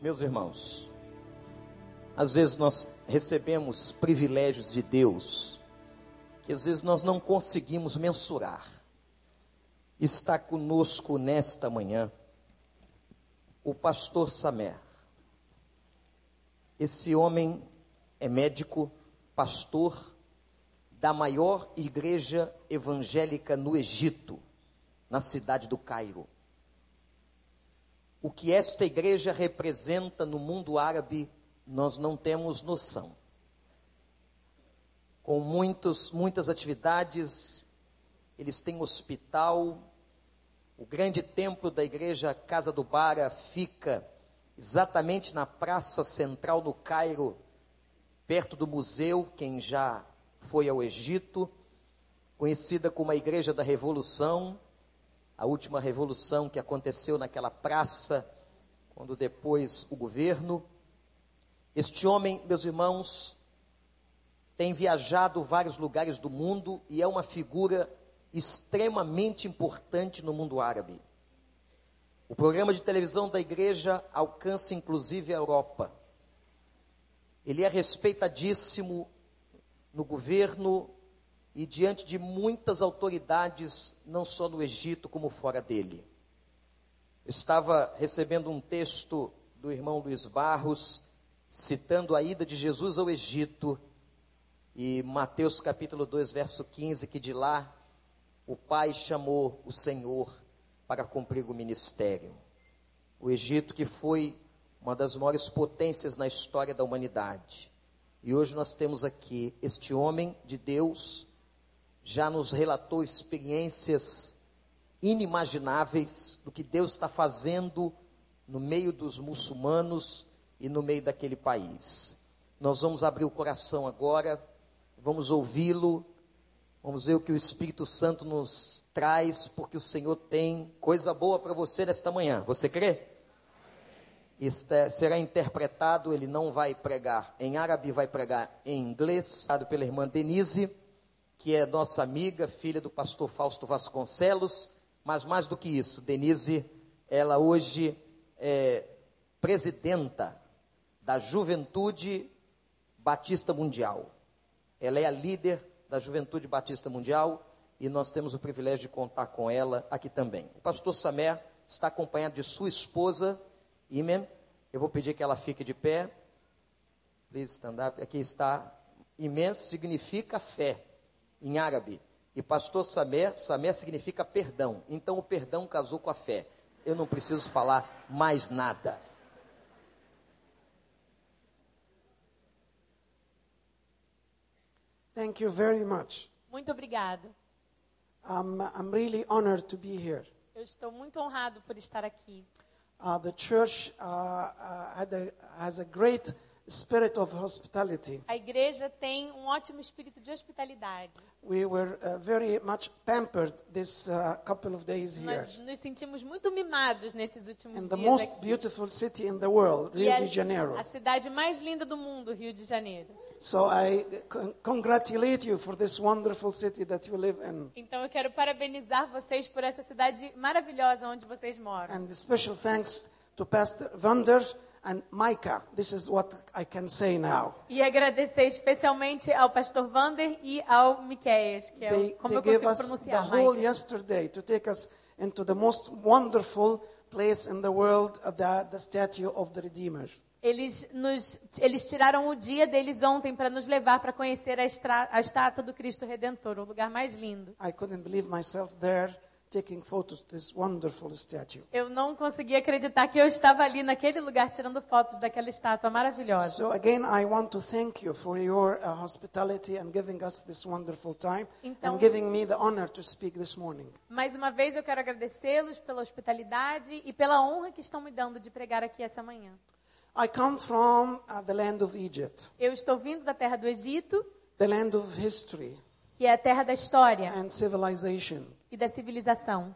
Meus irmãos, às vezes nós recebemos privilégios de Deus que às vezes nós não conseguimos mensurar. Está conosco nesta manhã o pastor Samer. Esse homem é médico, pastor da maior igreja evangélica no Egito, na cidade do Cairo o que esta igreja representa no mundo árabe, nós não temos noção. Com muitos, muitas atividades, eles têm hospital, o grande templo da igreja Casa do Bara fica exatamente na praça central do Cairo, perto do museu, quem já foi ao Egito, conhecida como a Igreja da Revolução, a última revolução que aconteceu naquela praça, quando depois o governo. Este homem, meus irmãos, tem viajado vários lugares do mundo e é uma figura extremamente importante no mundo árabe. O programa de televisão da igreja alcança inclusive a Europa. Ele é respeitadíssimo no governo e diante de muitas autoridades, não só no Egito, como fora dele. estava recebendo um texto do irmão Luiz Barros, citando a ida de Jesus ao Egito, e Mateus capítulo 2, verso 15, que de lá o Pai chamou o Senhor para cumprir o ministério. O Egito que foi uma das maiores potências na história da humanidade. E hoje nós temos aqui este homem de Deus, já nos relatou experiências inimagináveis do que Deus está fazendo no meio dos muçulmanos e no meio daquele país. Nós vamos abrir o coração agora, vamos ouvi-lo, vamos ver o que o Espírito Santo nos traz, porque o Senhor tem coisa boa para você nesta manhã. Você crê? Será interpretado, ele não vai pregar em árabe, vai pregar em inglês, dado pela irmã Denise que é nossa amiga, filha do pastor Fausto Vasconcelos, mas mais do que isso, Denise, ela hoje é presidenta da Juventude Batista Mundial. Ela é a líder da Juventude Batista Mundial e nós temos o privilégio de contar com ela aqui também. O pastor Samer está acompanhado de sua esposa, Imen. Eu vou pedir que ela fique de pé. Please stand up. Aqui está. Imenso significa fé em árabe. E pastor Samer, Samer significa perdão. Então o perdão casou com a fé. Eu não preciso falar mais nada. Thank you very much. Muito obrigado. I'm, I'm really honored to be here. Eu estou muito honrado por estar aqui. Uh, the church uh, uh, had a, has a great spirit of hospitality. A igreja tem um ótimo espírito de hospitalidade. We were uh, very much pampered this uh, couple of days here. Nós nos sentimos muito mimados nesses últimos the dias most aqui. beautiful city in the world, Rio a, de Janeiro. a cidade mais linda do mundo, Rio de Janeiro. So I con- congratulate you for this wonderful city that you live in. Então eu quero parabenizar vocês por essa cidade maravilhosa onde vocês moram. And special thanks to Pastor Vander and Micah. This is what I can say now. E agradecer especialmente ao pastor Vander e ao Miqueias, que é They, como they eu gave consigo us the pronunciar. whole Mike. yesterday to take us into the most wonderful place in the world, the, the statue of the Redeemer. Eles, nos, eles tiraram o dia deles ontem para nos levar para conhecer a, estra, a estátua do Cristo Redentor, o lugar mais lindo. I couldn't believe myself there taking photos of this wonderful statue. Eu não conseguia acreditar que eu estava ali naquele lugar tirando fotos daquela estátua maravilhosa. So again, I want to thank you for your uh, hospitality and giving us this wonderful time Então- and giving me the honor to speak this morning. Mais uma vez eu quero agradecê-los pela hospitalidade e pela honra que estão me dando de pregar aqui essa manhã. I come from uh, the land of Egypt, Eu estou vindo da terra do Egito, the land of history que é a terra da história and civilization. E da civilização.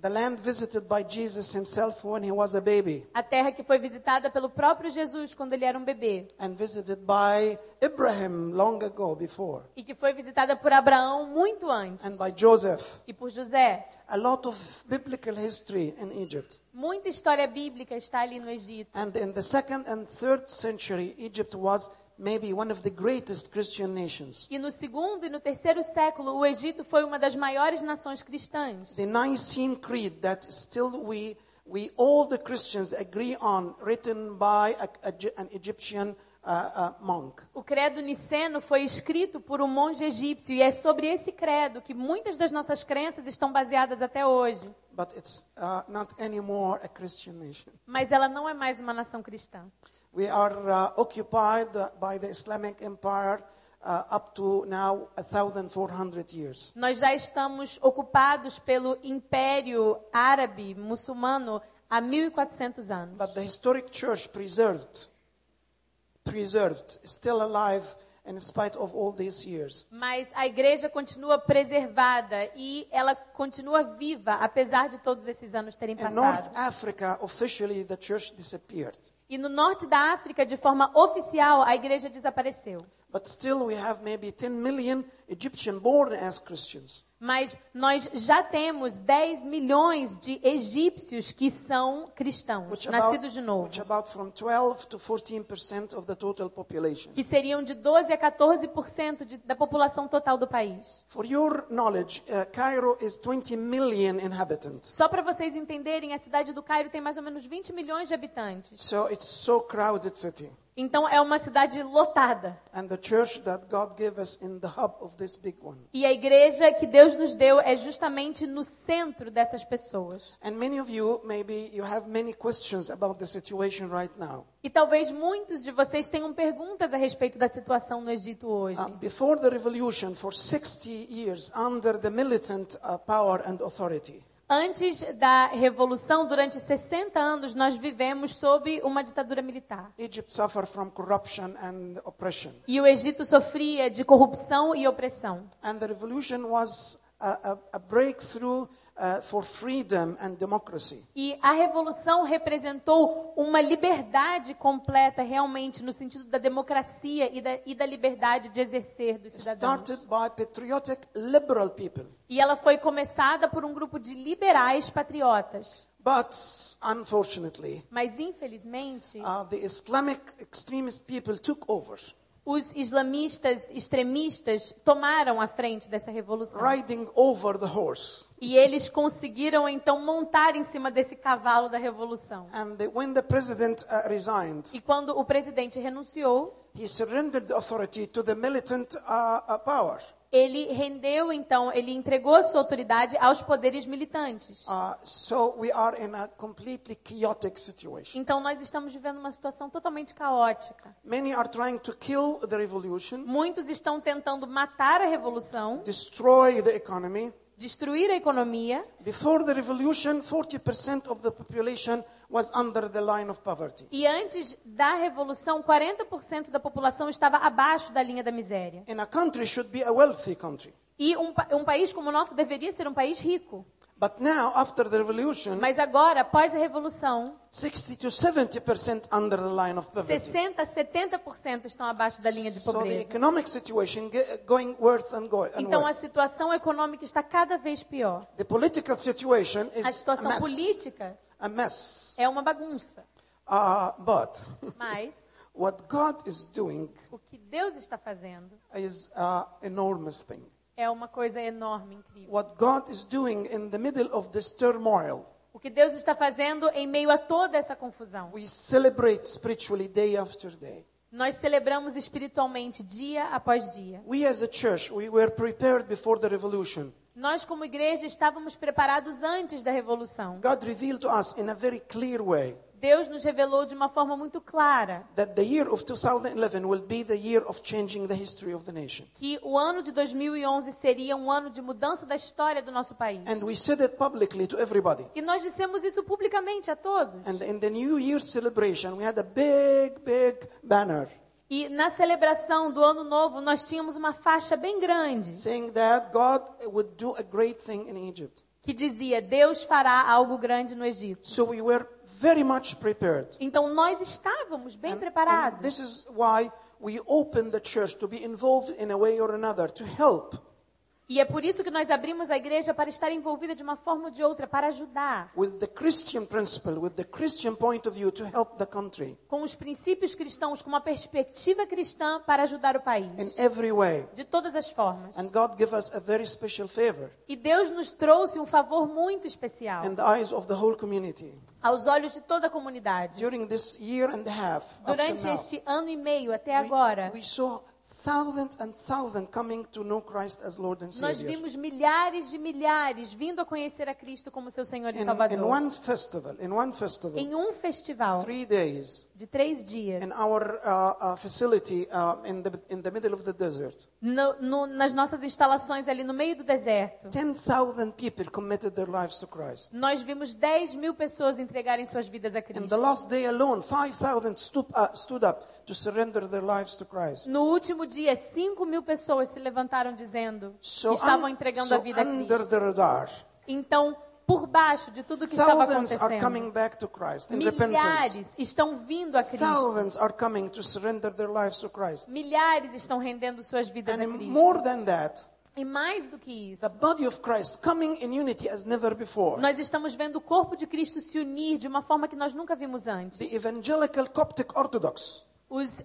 The land visited by Jesus himself when he was a baby, A terra que foi visitada pelo próprio Jesus quando ele era um bebê. and visited by Abraham long ago before, E que foi visitada por Abraão muito antes. and by Joseph. E por José. A lot of biblical history in Egypt. Muita história bíblica está ali no Egito. And in the second and third century, Egypt was maybe one of the greatest Christian nations. E no segundo e no terceiro século, o Egito foi uma das maiores nações cristãs. The Nicene Creed that still we, we all the Christians agree on, written by a, a- an Egyptian uh, uh, monk. O credo niceno foi escrito por um monge egípcio e é sobre esse credo que muitas das nossas crenças estão baseadas até hoje. But it's uh, not anymore a Christian nation. Mas ela não é mais uma nação cristã. We are uh, occupied by the Islamic Empire uh, up to now 1,400 years. Nós já estamos ocupados pelo Império Árabe Muçulmano há 1400 anos. But the historic church preserved, preserved, still alive in spite of all these years. Mas a igreja continua preservada e ela continua viva, apesar de todos esses anos terem In North passado. Africa, officially, the church disappeared. E no norte da África, de forma oficial, a igreja desapareceu. But still, we have maybe 10 million Egyptian born as Christians. Mas nós já temos 10 milhões de egípcios que são cristãos, Which nascidos de about, novo. which about from 12 to 14% of the total population. Que seriam de 12 a 14% de, da população total do país. For your knowledge, uh, Cairo is 20 million inhabitants. Só para vocês entenderem, a cidade do Cairo tem mais ou menos 20 milhões de habitantes. So it's so crowded city. Então é uma cidade lotada. And the church that God gave us in the hub of this big one. E a igreja que Deus nos deu é justamente no centro dessas pessoas. And many of you, maybe you have many questions about the situation right now. E talvez muitos de vocês tenham perguntas a respeito da situação no Egito hoje. Uh, before the revolution, for 60 years, under the militant uh, power and authority, Antes da revolução, durante 60 anos, nós vivemos sob uma ditadura militar. E o Egito sofria de corrupção e opressão. And the revolution was a, a, a breakthrough uh, for freedom and democracy. E a revolução representou uma liberdade completa, realmente, no sentido da democracia e da, e da liberdade de exercer dos cidadãos. Started by patriotic liberal people. E ela foi começada por um grupo de liberais patriotas. But unfortunately, Mas, infelizmente, uh, the Islamic extremist people took over, os islamistas extremistas tomaram a frente dessa revolução. riding over the horse. E eles conseguiram, então, montar em cima desse cavalo da revolução. And the, when the president uh, resigned, E quando o presidente renunciou, militant uh, uh, ele rendeu, então, ele entregou a sua autoridade aos poderes militantes. Uh, so we are in a completely chaotic situation. Então, nós estamos vivendo uma situação totalmente caótica. Muitos estão tentando matar a revolução, destroy the economy. Destruir a economia. Before the revolution, 40% of the population was under the line of poverty. E antes da revolução, 40% da população estava abaixo da linha da miséria. In a country should be a wealthy country. E um, um país como o nosso deveria ser um país rico. But now, after the revolution, Mas agora, após a revolução, 60 to 70% under the line of poverty. 60 a 70% estão abaixo da linha de So the pobreza. economic situation ge- going worse and, go- and Então a worse. situação econômica está cada vez pior. The political situation A is a situação mess. política A mess. é uma bagunça. Uh, but Mas what God is doing o que Deus está fazendo is an enormous thing. É uma coisa enorme, incrível. What God is doing in the middle of this turmoil, O que Deus está fazendo em meio a toda essa confusão. we celebrate spiritually day after day. Nós celebramos espiritualmente dia após dia. We as a church, we were prepared before the revolution. Nós, como igreja, estávamos preparados antes da revolução. God revealed to us in a very clear way Deus nos revelou de uma forma muito clara that the year of 2011 will be the year of changing the history of the nation. que o ano de 2011 seria um ano de mudança da história do nosso país. And we said it publicly to everybody. E nós dissemos isso publicamente a todos. And in the New Year celebration, we had a big, big banner E na celebração do ano novo, nós tínhamos uma faixa bem grande, saying that God would do a great thing in Egypt. que dizia: Deus fará algo grande no Egito. So we were very much prepared. Então nós estávamos bem And- and preparados. this is why we opened the church to be involved in a way or another to help E é por isso que nós abrimos a igreja para estar envolvida de uma forma ou de outra, para ajudar with the Christian principle, with the Christian point of view to help the country com os princípios cristãos, com uma perspectiva cristã para ajudar o país, de todas as formas. And God gave us a very special favor E Deus nos trouxe um favor muito especial in the eyes of the whole community. aos olhos de toda a comunidade. During this year and a half, up to Durante este ano e meio até agora, we saw thousands and thousands coming to know Christ as Lord and nós Savior. vimos milhares de milhares vindo a conhecer a Cristo como seu Senhor e In, in Salvador. one festival, in one festival, Em um festival three days, de três dias, in our uh, uh, facility uh, in, the, in the middle of the desert, no- no- nas nossas instalações ali no meio do deserto, 10,000 people committed their lives to Christ. nós vimos 10 mil pessoas entregarem suas vidas a In the Cristo. last day alone, 5,000 stood, uh, stood up to surrender their lives to Christ. No último dia, 5 mil pessoas se levantaram dizendo que estavam entregando a vida a Cristo. Então, por baixo de tudo que estava acontecendo, milhares estão vindo a Cristo. Milhares estão rendendo suas vidas a Cristo. E mais do que isso, the body of Christ coming in unity as never before. nós estamos vendo o corpo de Cristo se unir de uma forma que nós nunca vimos antes. The evangelical Coptic Orthodox, Os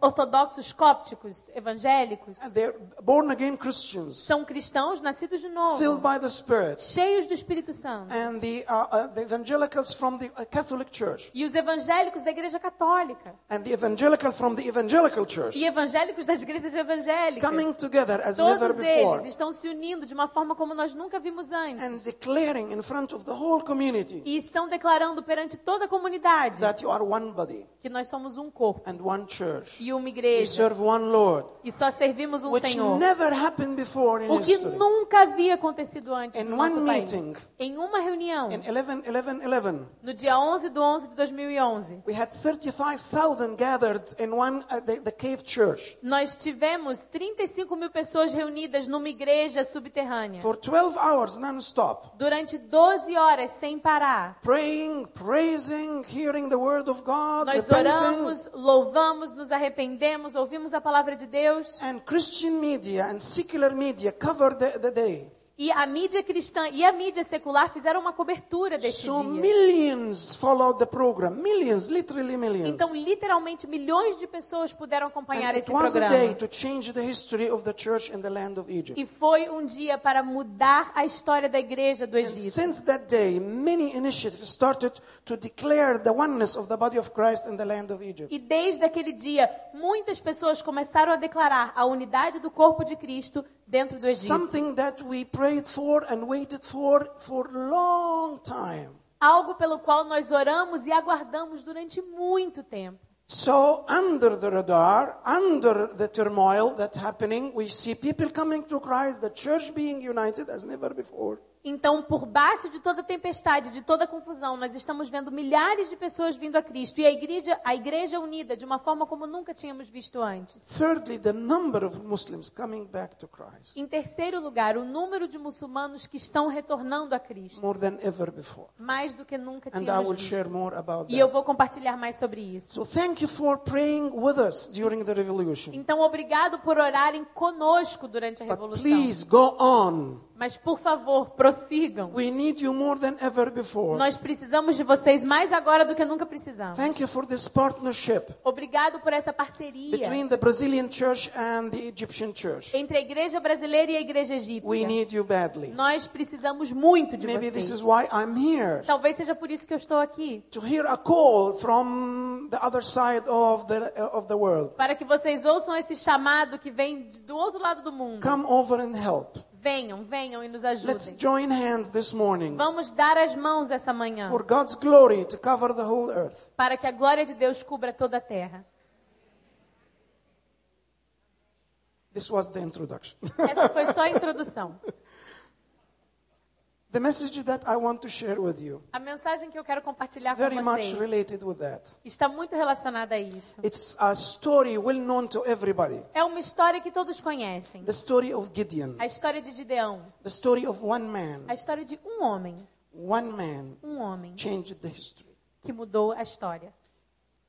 ortodoxos cópticos evangélicos and they're born again Christians, são cristãos nascidos de novo, filled by the Spirit, cheios do Espírito Santo. and the, uh, uh, the evangelicals from the uh, Catholic Church, E os evangélicos da Igreja Católica. and the evangelical from the evangelical church, E evangélicos das igrejas evangélicas. coming together as never Todos before, eles estão se unindo de uma forma como nós nunca vimos and antes. declaring in front of the whole community E estão declarando perante toda a comunidade that you are one body que nós somos um corpo and one church. E uma We igreja. serve one Lord, E só servimos um which Senhor. never happened before in O que history. nunca havia acontecido antes In no nosso one país. meeting. Em uma reunião, In 11, 11, 11, no dia 11 de 11 de 2011, we had 35,000 gathered in one, uh, the, the cave church. nós tivemos 35 mil pessoas reunidas numa igreja subterrânea. For 12 hours non-stop. Durante 12 horas sem parar. Praying, praising, hearing the word of God, Nós repenting. oramos, louvamos, nos arrependemos, ouvimos a palavra de Deus. And Christian media and secular media covered the, the day. E a mídia cristã e a mídia secular fizeram uma cobertura deste So dia. millions followed the program. Millions, literally millions. Então, literalmente, milhões de pessoas puderam acompanhar And esse programa. E foi um dia para mudar a história da igreja do And Egito. since that day, many initiatives started to declare the oneness of the body of Christ in the land of Egypt. E desde aquele dia, muitas pessoas começaram a declarar a unidade do corpo de Cristo dentro do Egito. Something that we prayed for and waited for for a long time. Algo pelo qual nós oramos e aguardamos durante muito tempo. So under the radar, under the turmoil that's happening, we see people coming to Christ, the church being united as never before. Então, por baixo de toda tempestade, de toda confusão, nós estamos vendo milhares de pessoas vindo a Cristo e a igreja, a igreja unida de uma forma como nunca tínhamos visto antes. Thirdly, the number of Muslims coming back to Christ Em terceiro lugar, o número de muçulmanos que estão retornando a Cristo, more than ever before. mais do que nunca And I tínhamos will visto. share more about E eu that. vou compartilhar mais sobre isso. So thank you for praying with us during the revolution. Então, obrigado por orarem conosco durante a But revolução. please go on. Mas, por favor, prossigam. We need you more than ever before. Nós precisamos de vocês mais agora do que nunca precisamos. Thank you for this partnership Obrigado por essa parceria between the Brazilian church and the Egyptian church. entre a igreja brasileira e a igreja We egípcia. need you badly. Nós precisamos muito de Maybe this vocês. is why I'm here. Talvez seja por isso que eu estou aqui. To hear a call from the other side of the, of the world. Para que vocês ouçam esse chamado que vem do outro lado do mundo. Come over and help. Venham, venham e nos Let's ajudem. join hands this morning Vamos dar as mãos essa manhã. for God's glory to cover the whole earth. Para que a glória de Deus cubra toda a terra. This was the introduction. Essa foi só a introdução. The message that I want to share with you, A mensagem que eu quero compartilhar com very much vocês related with that. está muito relacionada a isso. It's a story well known to everybody. É uma história que todos conhecem. The story of Gideon. A história de Gideão. The story of one man. A história de um homem. One man Um homem changed the history. que mudou a história.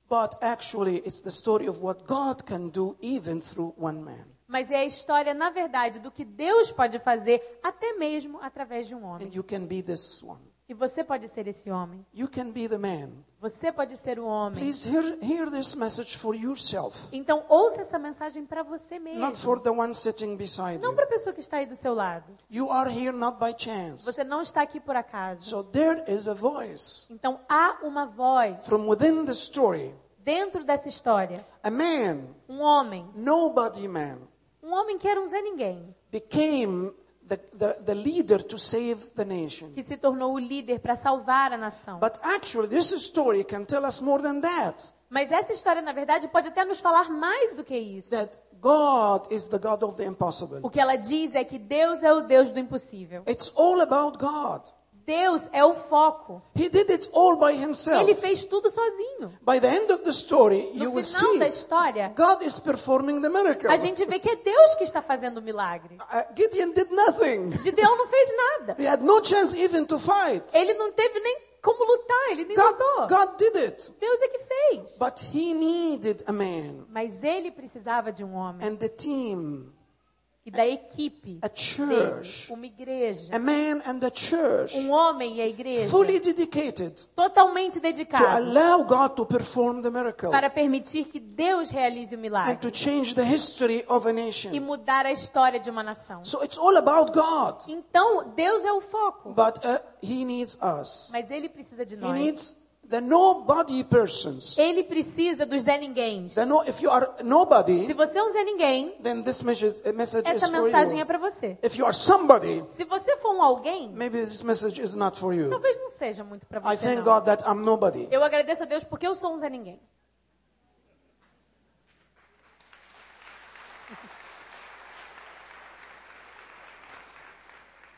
But actually, it's the story of what God can do even through one man. Mas é a história, na verdade, do que Deus pode fazer, até mesmo através de um homem. And you can be this one. E você pode ser esse homem. You can be the man. Você pode ser o homem. Please hear, hear this message for yourself, Então, ouça essa mensagem para você not mesmo. for the one sitting beside Não you. para a pessoa que está aí do seu lado. You are here not by chance. Você não está aqui por acaso. So there is a voice Então, há uma voz from within the story. dentro dessa história. A man, Um homem. nobody man, Um homem que era um Zé Ninguém. became the, the, the leader to save the nation. Que se tornou o líder para salvar a nação. But actually, this story can tell us more than that. Mas essa história, na verdade, pode até nos falar mais do que isso. That God is the God of the impossible. O que ela diz é que Deus é o Deus do impossível. It's all about God. Deus é o foco. He did it all by himself. Ele fez tudo sozinho. By the end of the story, you No will final da história, God is performing the miracle. a gente vê que é Deus que está fazendo o milagre. Uh, Gideon did nothing. Gideão não fez nada. He had no chance even to fight. Ele não teve nem como lutar, ele nem God, lutou. God did it. Deus é que fez. But he needed a man Mas ele precisava de um homem and the team, e da equipe a dele, church, uma igreja, a man and the church, um homem e a igreja fully dedicated totalmente to dedicados allow God to perform the miracle para permitir que Deus realize o and milagre to change the history of a e nation. mudar a história de uma nação. So it's all about God. Então, Deus é o foco, But uh, he needs us. mas ele precisa de He nós. needs nobody persons. Ele precisa dos Zé Ninguéms. The no, if you are Se nobody, você é um Zé Ninguém, then this message, uh, essa for mensagem é you. para você. If you are somebody, Se você for um alguém, maybe this message is not for you. talvez não seja muito para I você. thank não. God that I'm nobody. Eu agradeço a Deus porque eu sou um Zé Ninguém.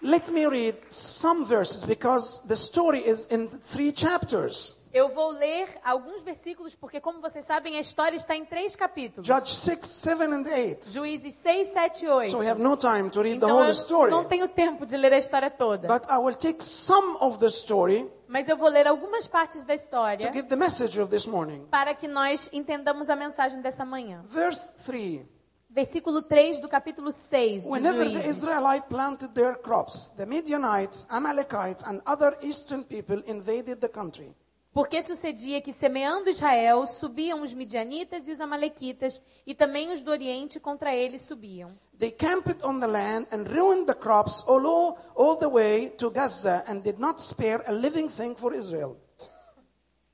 Let me read some verses because the story is in three chapters. Eu vou ler alguns versículos porque, como vocês sabem, a história está em três capítulos. Judge 6, 7, and 8. Juízes 6, 7 e 8. So we have no time to read the Então whole eu story. não tenho tempo de ler a história toda. But I will take some of the story Mas eu vou ler algumas partes da to história get the message of this morning. para que nós entendamos a mensagem dessa manhã. Verse 3. Versículo 3 do capítulo 6 de Whenever the Juízes. Israelites planted their crops, the Midianites, Amalekites, and other eastern people invaded the country. Porque sucedia que, semeando Israel, subiam os midianitas e os amalequitas, e também os do Oriente contra eles subiam. They camped on the land and ruined the crops all, all the way to Gaza and did not spare a living thing for Israel.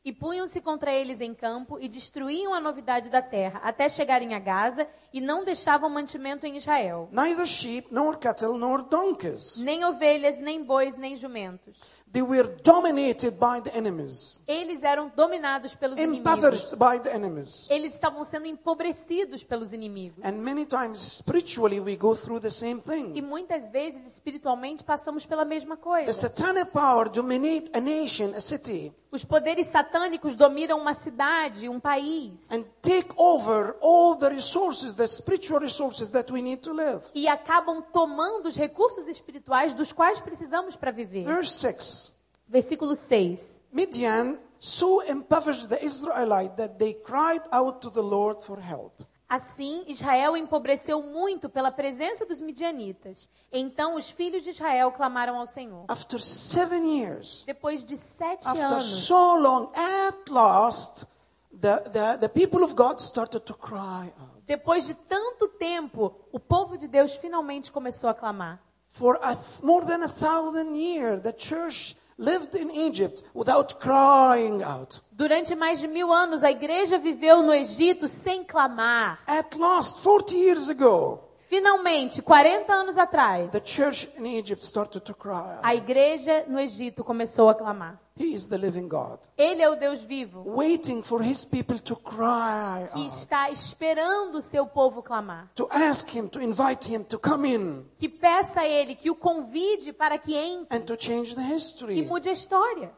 E punham-se contra eles em campo e destruíam a novidade da terra, até chegarem a Gaza, e não deixavam mantimento em Israel. Neither sheep, nor cattle, nor donkeys. Nem ovelhas, nem bois, nem jumentos. They were dominated by the enemies, Eles eram dominados pelos inimigos. by the enemies. Eles estavam sendo empobrecidos pelos inimigos. And many times, spiritually, we go through the same E thing. muitas vezes, espiritualmente, passamos pela mesma The coisa. satanic power dominate a nation, a city, Os poderes satânicos dominam uma cidade, um país. and take over all the resources, the spiritual resources that we need to live. E acabam tomando os recursos espirituais dos quais precisamos para viver. Verse 6. Versículo 6. Midian so impoverished the Israelites that they cried out to the Lord for help. Assim, Israel empobreceu muito pela presença dos midianitas. Então os filhos de Israel clamaram ao Senhor. After seven years, Depois de sete after anos, so long, at last, the, the, the people of God started to cry out. depois de tanto tempo, o povo de Deus finalmente começou a clamar. For a, more than a thousand years, the church lived in Egypt without crying out. Durante mais de mil anos, a igreja viveu no Egito sem clamar. At last, 40 years ago, Finalmente, 40 anos atrás, the church in Egypt started to cry. a igreja no Egito começou a clamar. He is the living God, Ele é o Deus vivo waiting for his people to cry que está esperando o seu povo clamar. to ask him, to invite him to come in Que peça a ele, que o convide para que entre and to change the e mude a história.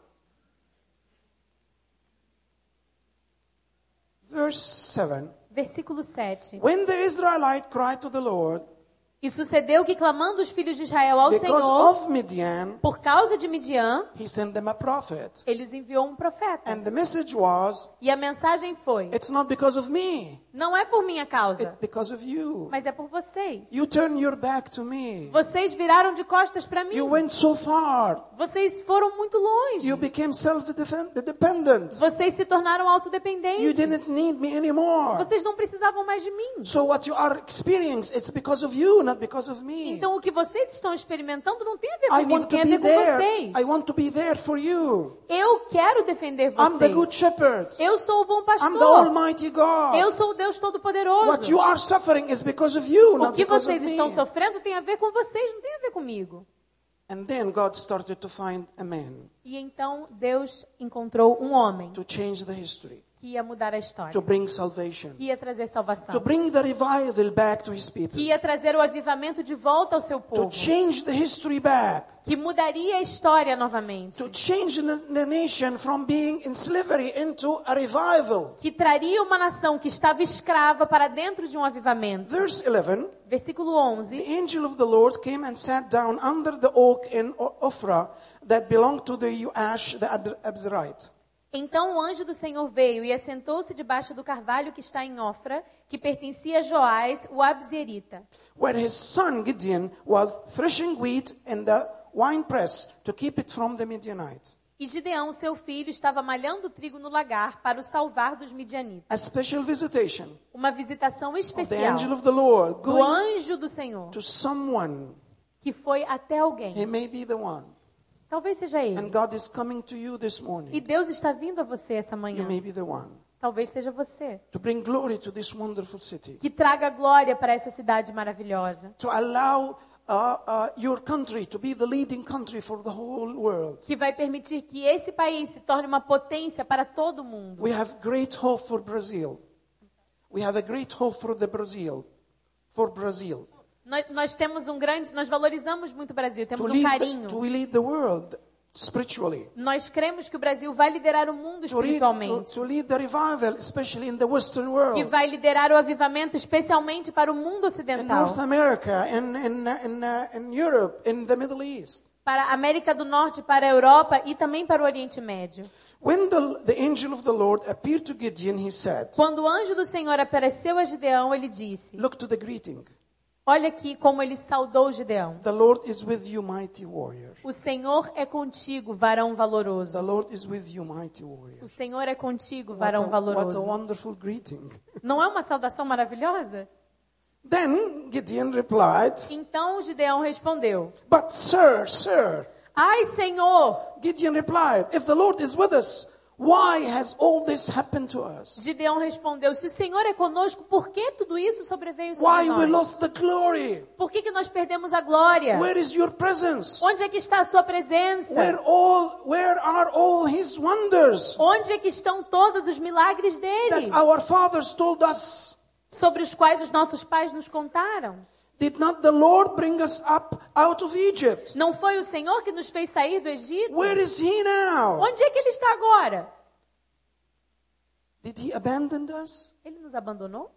Verse 7. Versículo 7. When the Israelite cried to the Lord E sucedeu que, clamando os filhos de Israel ao Senhor, Midian, por causa de Midian, he sent them a prophet. ele os enviou um profeta. And the message was, E a mensagem foi: It's not because of me, Não é por minha causa, it's because of you. mas é por vocês. You turn your back to me. Vocês viraram de costas para mim. You went so far. Vocês foram muito longe. You became self-dependent. Vocês se tornaram You autodependentes. didn't need me anymore. Vocês não precisavam mais de mim. So what you are experiencing, it's because of you, not because of me. Então o que vocês estão experimentando não tem a ver I comigo, want to tem a be ver com there. vocês. Eu quero defender I'm the good vocês. shepherd. Eu sou o bom I'm the pastor. almighty God. Eu sou o Deus What Todo-Poderoso. you are suffering is because of you, O not que because of vocês estão sofrendo tem a ver com vocês, não tem a ver comigo. And then God started to find a man E então Deus encontrou um homem to que ia mudar a história, to bring salvation, que ia trazer to salvação, bring the revival back to his que people, ia trazer o avivamento de volta ao seu to povo, change the history back, que mudaria a história novamente, to change the nation from being in slavery into a revival. que traria uma nação que estava escrava para dentro de um avivamento. Verse 11 Versículo 11. The angel of the Lord came and sat down under the oak in Ophrah that belonged to the Uash the Ab- Abzerite. Então o anjo do Senhor veio e assentou-se debaixo do carvalho que está em Ofra, que pertencia a Joás, o Abzerita. where his son Gideon was threshing wheat in the winepress to keep it from the Midianites. E Gideão, seu filho, estava malhando trigo no lagar para o salvar dos midianitas. A special visitation Uma visitação of the especial angel of the Lord do anjo do Senhor, to someone. que foi até He alguém. may be the one. Talvez seja And ele. God is coming to you this E. Deus está vindo a você essa You manhã. may be the one. Talvez seja você. To bring glory to this wonderful city. Que traga glória para essa cidade maravilhosa. To allow uh, uh. Que vai permitir que esse país se torne uma potência para todo mundo. We have great hope for Brazil. We have a great hope for the Brazil. For Brazil. Nós, nós temos um grande, nós valorizamos muito o Brasil, temos um lead, the, carinho. to lead the world spiritually. Nós cremos que o Brasil vai liderar o mundo To, lead, to, espiritualmente. to lead the revival, especially in the Western Que world. vai liderar o avivamento especialmente para o mundo In ocidental. North America, in, in, in, uh, in Europe, in the Middle East. Para a América do Norte, para a Europa e também para o Oriente Médio. Quando o anjo do Senhor apareceu a Gideão, ele disse: Look to the greeting. Olha aqui como ele saudou Gideão. The Lord is with you, mighty warrior. O Senhor é contigo, varão The valoroso. Lord is with you, mighty warrior. O Senhor é contigo, What a, varão what a valoroso. wonderful greeting. Não é uma saudação maravilhosa? Then Gideon replied, Então Gideão respondeu: But, sir, sir, Ai, Senhor! Gideon replied, If the Lord is with us, why has all this happened to us? Gideão respondeu: Se o Senhor é conosco, por que tudo isso sobreveio sobre Why we nós? lost the glory? Por que, que nós perdemos a glória? Where is your presence? Onde é que está a sua presença? Where all where are all his wonders Onde é que estão todos os milagres dele? that our fathers told us? Sobre os quais os nossos pais nos contaram? Did not the Lord bring us up out of Egypt? Não foi o Senhor que nos fez sair do Egito? Where is he now? Onde é que ele está agora? Did he abandon us? Ele nos abandonou?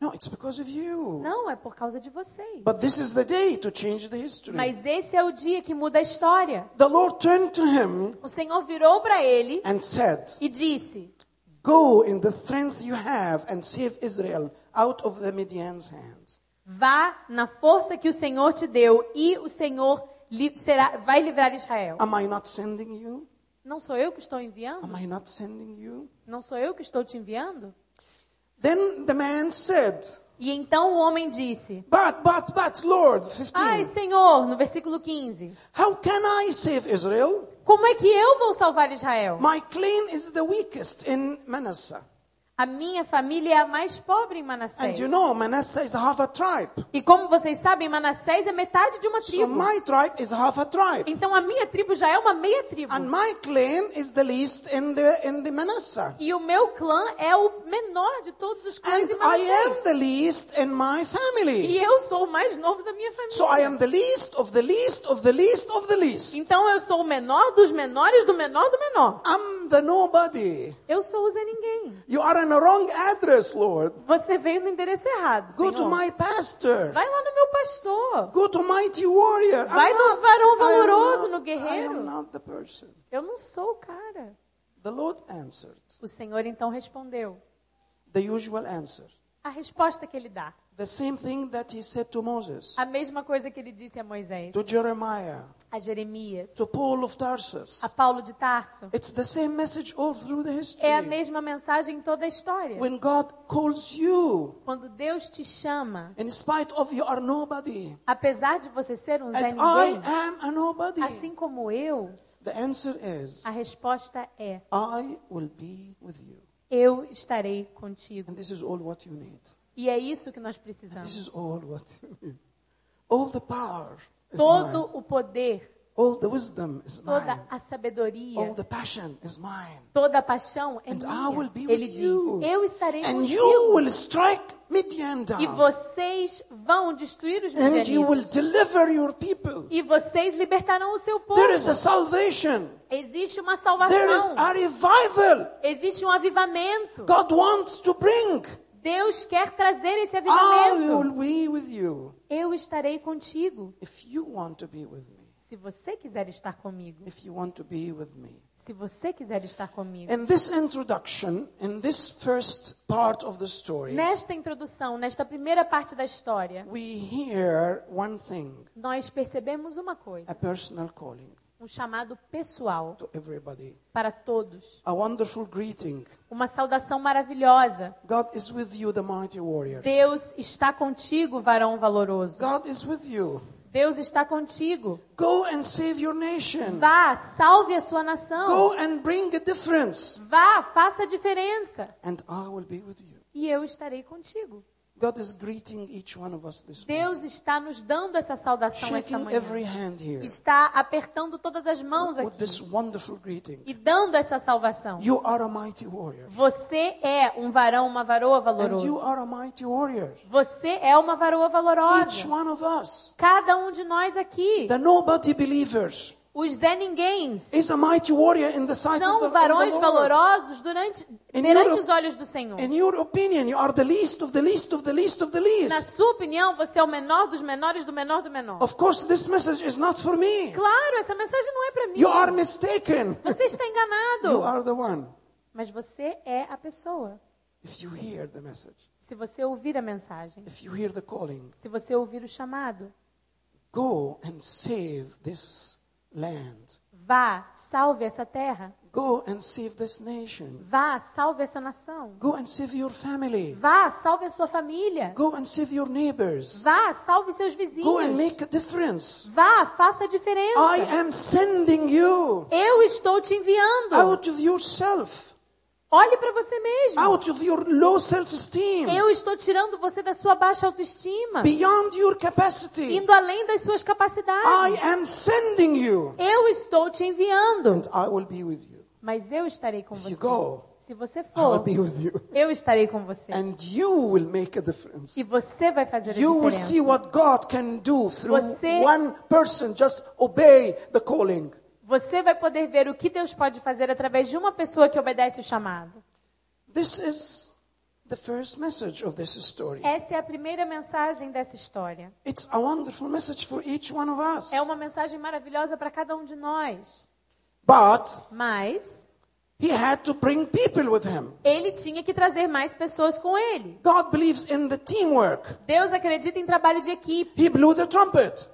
No, it's because of you. Não, é por causa de vocês. But this is the day to change the history. Mas esse é o dia que muda a história. The Lord turned to him O Senhor virou para ele and said, e disse: Go in the strength you have and save Israel out of the Midian's hands. Vá na força que o Senhor te deu e o Senhor li- será, vai livrar Israel. Am I not sending you? Não sou eu que estou enviando? Am I not sending you? Não sou eu que estou te enviando? Then the man said, E então o homem disse: But, but, but, Lord, Ai, 15, Senhor, no versículo 15: how can I save Israel? Como é que eu vou salvar Israel? My clan is the weakest in Manasseh. A minha família é a mais pobre em Manassés. And you know, Manasseh is half a tribe. E como vocês sabem, Manassés é metade de uma So tribo. my tribe is half a tribe. Então a minha tribo já é uma meia tribo. And my clan is the least in the in the. E o meu clã é o menor de todos os clãs And de I am Manassés. the least in my E family. eu sou o mais novo da minha família. So I am the least of the least of the least of the least. Então eu sou o menor dos menores do menor do menor. I'm the nobody. Eu sou o Zé Ninguém. You are in the wrong address, Lord. Você veio no endereço errado, Go to Senhor. my pastor. Vai lá no meu pastor. Go to mighty warrior. I'm Vai no not- varão I valoroso, not- no I guerreiro. am not the person. Eu não sou o cara. The Lord answered. O Senhor então respondeu. The usual answer. A resposta que ele dá. The same thing that he said to Moses, A mesma coisa que ele disse a Moisés, to Jeremiah, a Jeremias, to Paul of Tarsus. a Paulo de Tarso. It's the same message all through the history. É a mesma mensagem em toda a história. When God calls you, Quando Deus te chama, in spite of you are nobody, apesar de você ser um Zé as I Ninguém, am a nobody, assim como eu, the answer is, a resposta é: I will be with you. eu estarei contigo. And this is all what you need. E é isso que nós This precisamos. is all. All the power is Todo mine. o poder, All the wisdom is toda mine. a All sabedoria, the passion is mine. toda a paixão é And I will minha. be Ele with diz: you. Eu estarei And you contigo. will strike Midian E down. vocês vão destruir os And you will midianitas. deliver your people. E vocês libertarão o seu povo. There is a salvation. Existe uma There is salvação. a revival. Existe um avivamento. God wants to bring. Deus quer trazer esse avivamento. Eu estarei contigo. Se você quiser estar comigo. Se você quiser estar comigo. In this introduction, in this first part of the story, Nesta introdução, nesta primeira parte da história, we hear one thing nós percebemos uma a coisa: personal calling um chamado pessoal to everybody, para todos. a wonderful greeting. Uma saudação maravilhosa. God is with you, the mighty warrior. Deus está contigo, varão valoroso. God is with you. Deus está contigo. Go and save your nation. Vá, salve a sua nação. Go and bring a difference. Vá, faça a diferença. And I will be with you. E eu estarei contigo. God is greeting each one of us this morning. Deus está nos dando essa saudação essa manhã. hand here Está apertando todas as mãos with aqui this wonderful greeting. e dando essa salvação. You are a mighty warrior. Você é um varão, uma varoa And you valoroso. are a mighty warrior. Você é uma varoa Each valorosa. one of us. Cada um de nós aqui, The nobody believers os Zé Ninguéms, is a mighty warrior in the sight of são varões valorosos durante, perante your- os olhos do Senhor. Opinion, Na sua opinião, você é o menor dos menores do menor do menor. Of course, this message is not for me. Claro, essa mensagem não é para mim. You are mistaken. Você está You enganado. are the one. Mas você é a pessoa. If you hear the message, Se você ouvir a mensagem, if you hear the calling, se você ouvir o chamado, go and save this land. vá, salve essa terra. Go and save this nation. Vá, salve essa nação. Go and save your family. Vá, salve a sua família. Go and save your neighbors. Vá, salve seus Go and vizinhos. make a difference. Vá, faça a I diferença. am sending you Eu estou te enviando. out of yourself, Olhe para você mesmo. out of your low self-esteem, Eu estou tirando você da sua baixa autoestima, beyond your capacity. indo além das suas capacidades. I am sending you, Eu estou te enviando, and I will be with you. mas eu estarei com If você. you go, Se você I will for, be with you, eu estarei com você. and you will make a difference. E você vai fazer a You will see diferença. what God can do through Você- Você vai poder ver o que Deus pode fazer através de uma pessoa que obedece o chamado. This is the first message of this story. Essa é a primeira mensagem dessa história. It's a wonderful message for each one of us. É uma mensagem maravilhosa para cada um de nós. But Mas he had to bring people with him. ele tinha que trazer mais pessoas com ele. God believes in the teamwork. Deus acredita em trabalho de equipe. He blew the trumpet.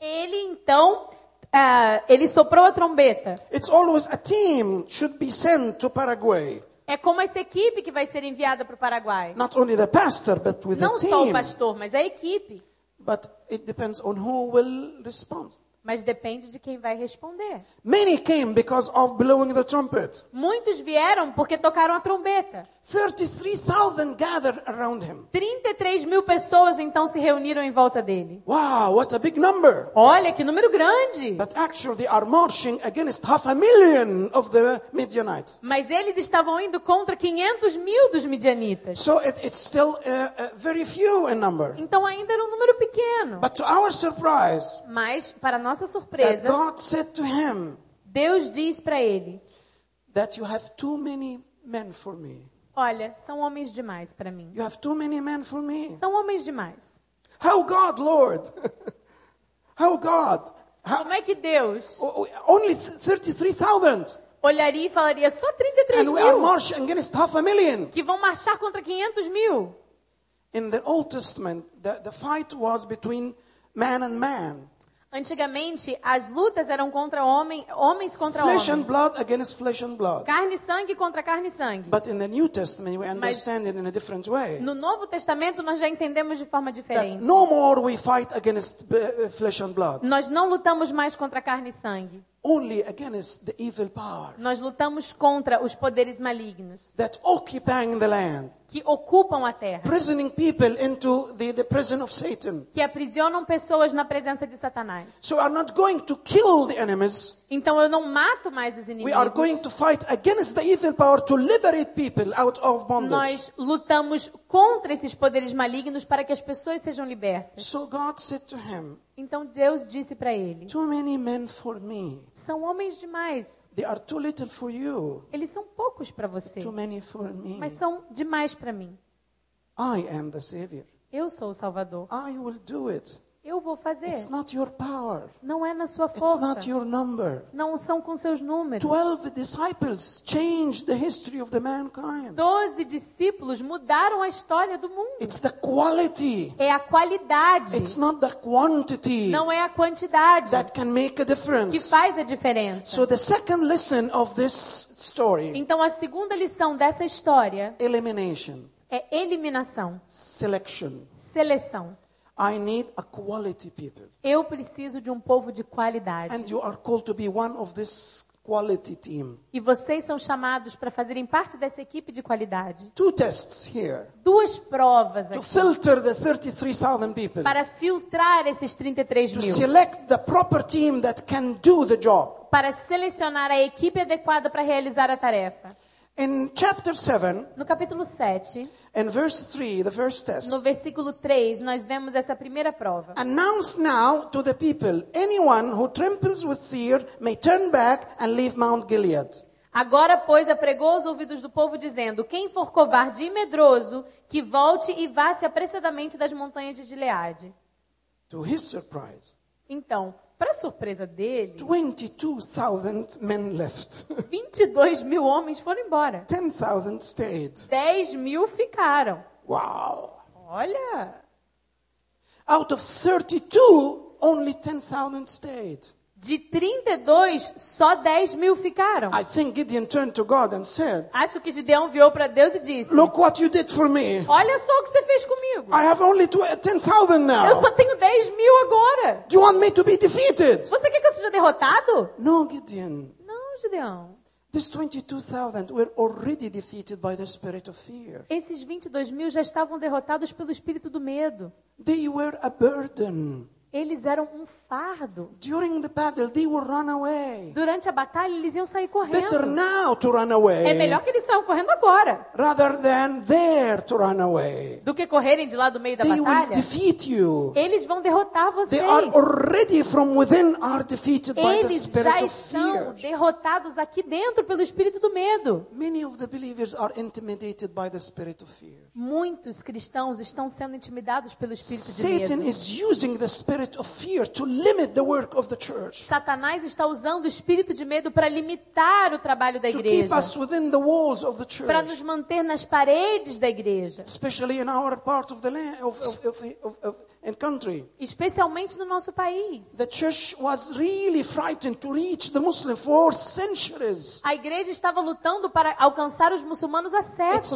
Ele então, ah, ele soprou a trombeta. It's always a team should be sent to Paraguay. É como essa equipe que vai ser enviada para o Paraguai. Not only the pastor, but with Não the só o team. pastor, mas a equipe. But it depends on who will respond. Mas depende de quem vai responder. Many came because of blowing the trumpet. Muitos vieram porque tocaram a trombeta. 33,000 gathered around him. 33 mil pessoas então se reuniram em volta dele. Wow, what a big number. Olha que número grande! But actually, they are marching against half a million of the Midianites. Mas eles estavam indo contra 500 mil dos midianitas. So it, it's still uh, uh, very few in number. Então ainda era um número pequeno. But to our surprise, Mas, para nossa that surpresa, God said to him Deus diz para ele: that you have too many men for me. Olha, são homens demais para mim. You have too many men for me. São homens demais. How God, Lord? How God? How, Como é que Deus only 33,000. olharia e falaria só 33 And we are mil marching against half a million. que vão marchar contra 500 mil? In the Old Testament, the, the fight was between man and man. Antigamente, as lutas eram contra homem, homens contra Flesh and homens. blood against flesh and blood. Carne e sangue contra carne e sangue. But in the New Testament, we understand it in a different way. No Novo Testamento, nós já entendemos de forma That diferente. no more we fight against uh, flesh and blood, Nós não lutamos mais contra carne e sangue. only against the evil power Nós lutamos contra os poderes malignos that occupying the land, que ocupam a terra, prisoning people into the, the prison of Satan. que aprisionam pessoas na presença de Satanás. So we are not going to kill the enemies. Então eu não mato mais os We are going inimigos. to fight against the evil power to liberate people out of bondage. Nós lutamos contra esses poderes malignos para que as pessoas sejam libertas. So God said to him, Então Deus disse para ele: Too many men for me. São homens demais. They are too little for you. Eles são poucos para você, Too many for me. mas são demais para mim. I am the Savior. Eu sou o Salvador. I will do it. Eu vou fazer. It's not your power. Não é na sua It's força. not your number. Não são com seus números. Twelve disciples changed the history of the mankind. Doze discípulos mudaram a história do mundo. It's the quality. É a qualidade, It's not the quantity não é a quantidade that can make a que difference. faz a diferença. So the second lesson of this story, Então a segunda lição dessa história elimination, é eliminação, selection. seleção. I need a quality people. Eu preciso de um povo de qualidade. And you are called to be one of this quality team. E vocês são chamados para fazerem parte dessa equipe de qualidade. Two tests here Duas provas to aqui filter the 33,000 people, para filtrar esses 33 to mil. select the proper team that can do the job. Para selecionar a equipe adequada para realizar a tarefa. In chapter 7 No capítulo 7, and verse 3, the first test, no versículo 3, nós vemos essa primeira prova. announce now to the people anyone who trembles with fear may turn back and leave Mount Gilead. Agora, pois, apregou aos ouvidos do povo, dizendo: Quem for covarde e medroso, que volte e vá-se apressadamente das montanhas de Gileade. To his surprise, Então, para surpresa dele, 22,000 men left. 22 mil homens foram embora. 10,000 stayed. 10 mil ficaram. Wow. Olha, Out of 32, only 10,000 stayed. De 32, só 10 mil ficaram. I think Gideon turned to God and said, Acho que Gideão virou para Deus e disse: Look what you did for me. Olha só o que você fez comigo. I have only tw- 10,000 Eu now. só tenho 10 mil agora. Do you want me to be defeated? Você quer que eu seja derrotado? No, Gideon. Não, Gideão. These 22,000 were already defeated by the spirit of fear. Esses 22 mil já estavam derrotados pelo espírito do medo. They were a burden. Eles eram um fardo. During the battle, they will run away. Durante a batalha, eles iam sair correndo. now to run É away melhor que eles saiam correndo agora rather than there to run away. do que correrem de lá do meio da They batalha. defeat you. Eles vão derrotar They vocês. are already from within are defeated by the Eles spirit já estão derrotados aqui dentro pelo espírito do medo. Many of the believers are intimidated by the spirit of fear. Muitos cristãos estão sendo intimidados pelo espírito de Satan medo. Is using the spirit of fear to limit the work of the church, Satanás está usando o espírito de medo para limitar o trabalho da igreja, us within the walls of the para nos manter nas paredes da igreja, especialmente no nosso país. The church was really frightened to reach the Muslim for centuries. A igreja estava lutando para alcançar os mussulmanos há séculos.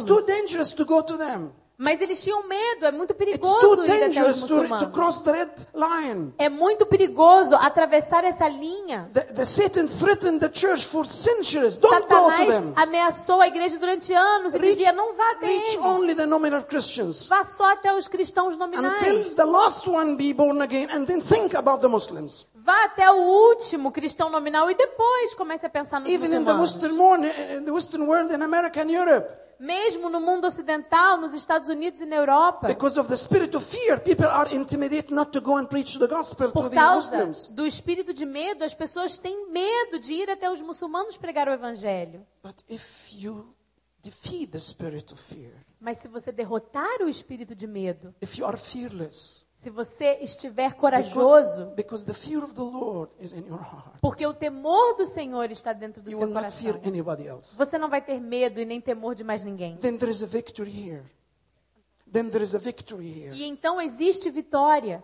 Mas eles tinham medo, é muito perigoso ir até os dangerous to, to muçulmanos. cross the red line. É muito perigoso atravessar essa linha. The, the Satan threatened the church for centuries. Don't go to Satanás them. ameaçou a igreja durante anos e dizia: não vá até reach eles. only the nominal Christians. Vá só até os cristãos Until nominais. the last one be born again and then think about the Muslims. Vá até o último cristão nominal e depois comece a pensar nos Even muçulmanos. World, in the Western world, in America and Europe. Mesmo no mundo ocidental, nos Estados Unidos e na Europa. Because of the spirit of fear, people are intimidated not to go and preach the gospel to Por causa do espírito de medo, as pessoas têm medo de ir até os muçulmanos pregar o evangelho. But if you defeat the spirit of fear, Mas se você derrotar o espírito de medo, se você estiver corajoso, because porque o temor do Senhor está dentro do you seu coração, você não vai ter medo e nem temor de mais ninguém. E então existe vitória.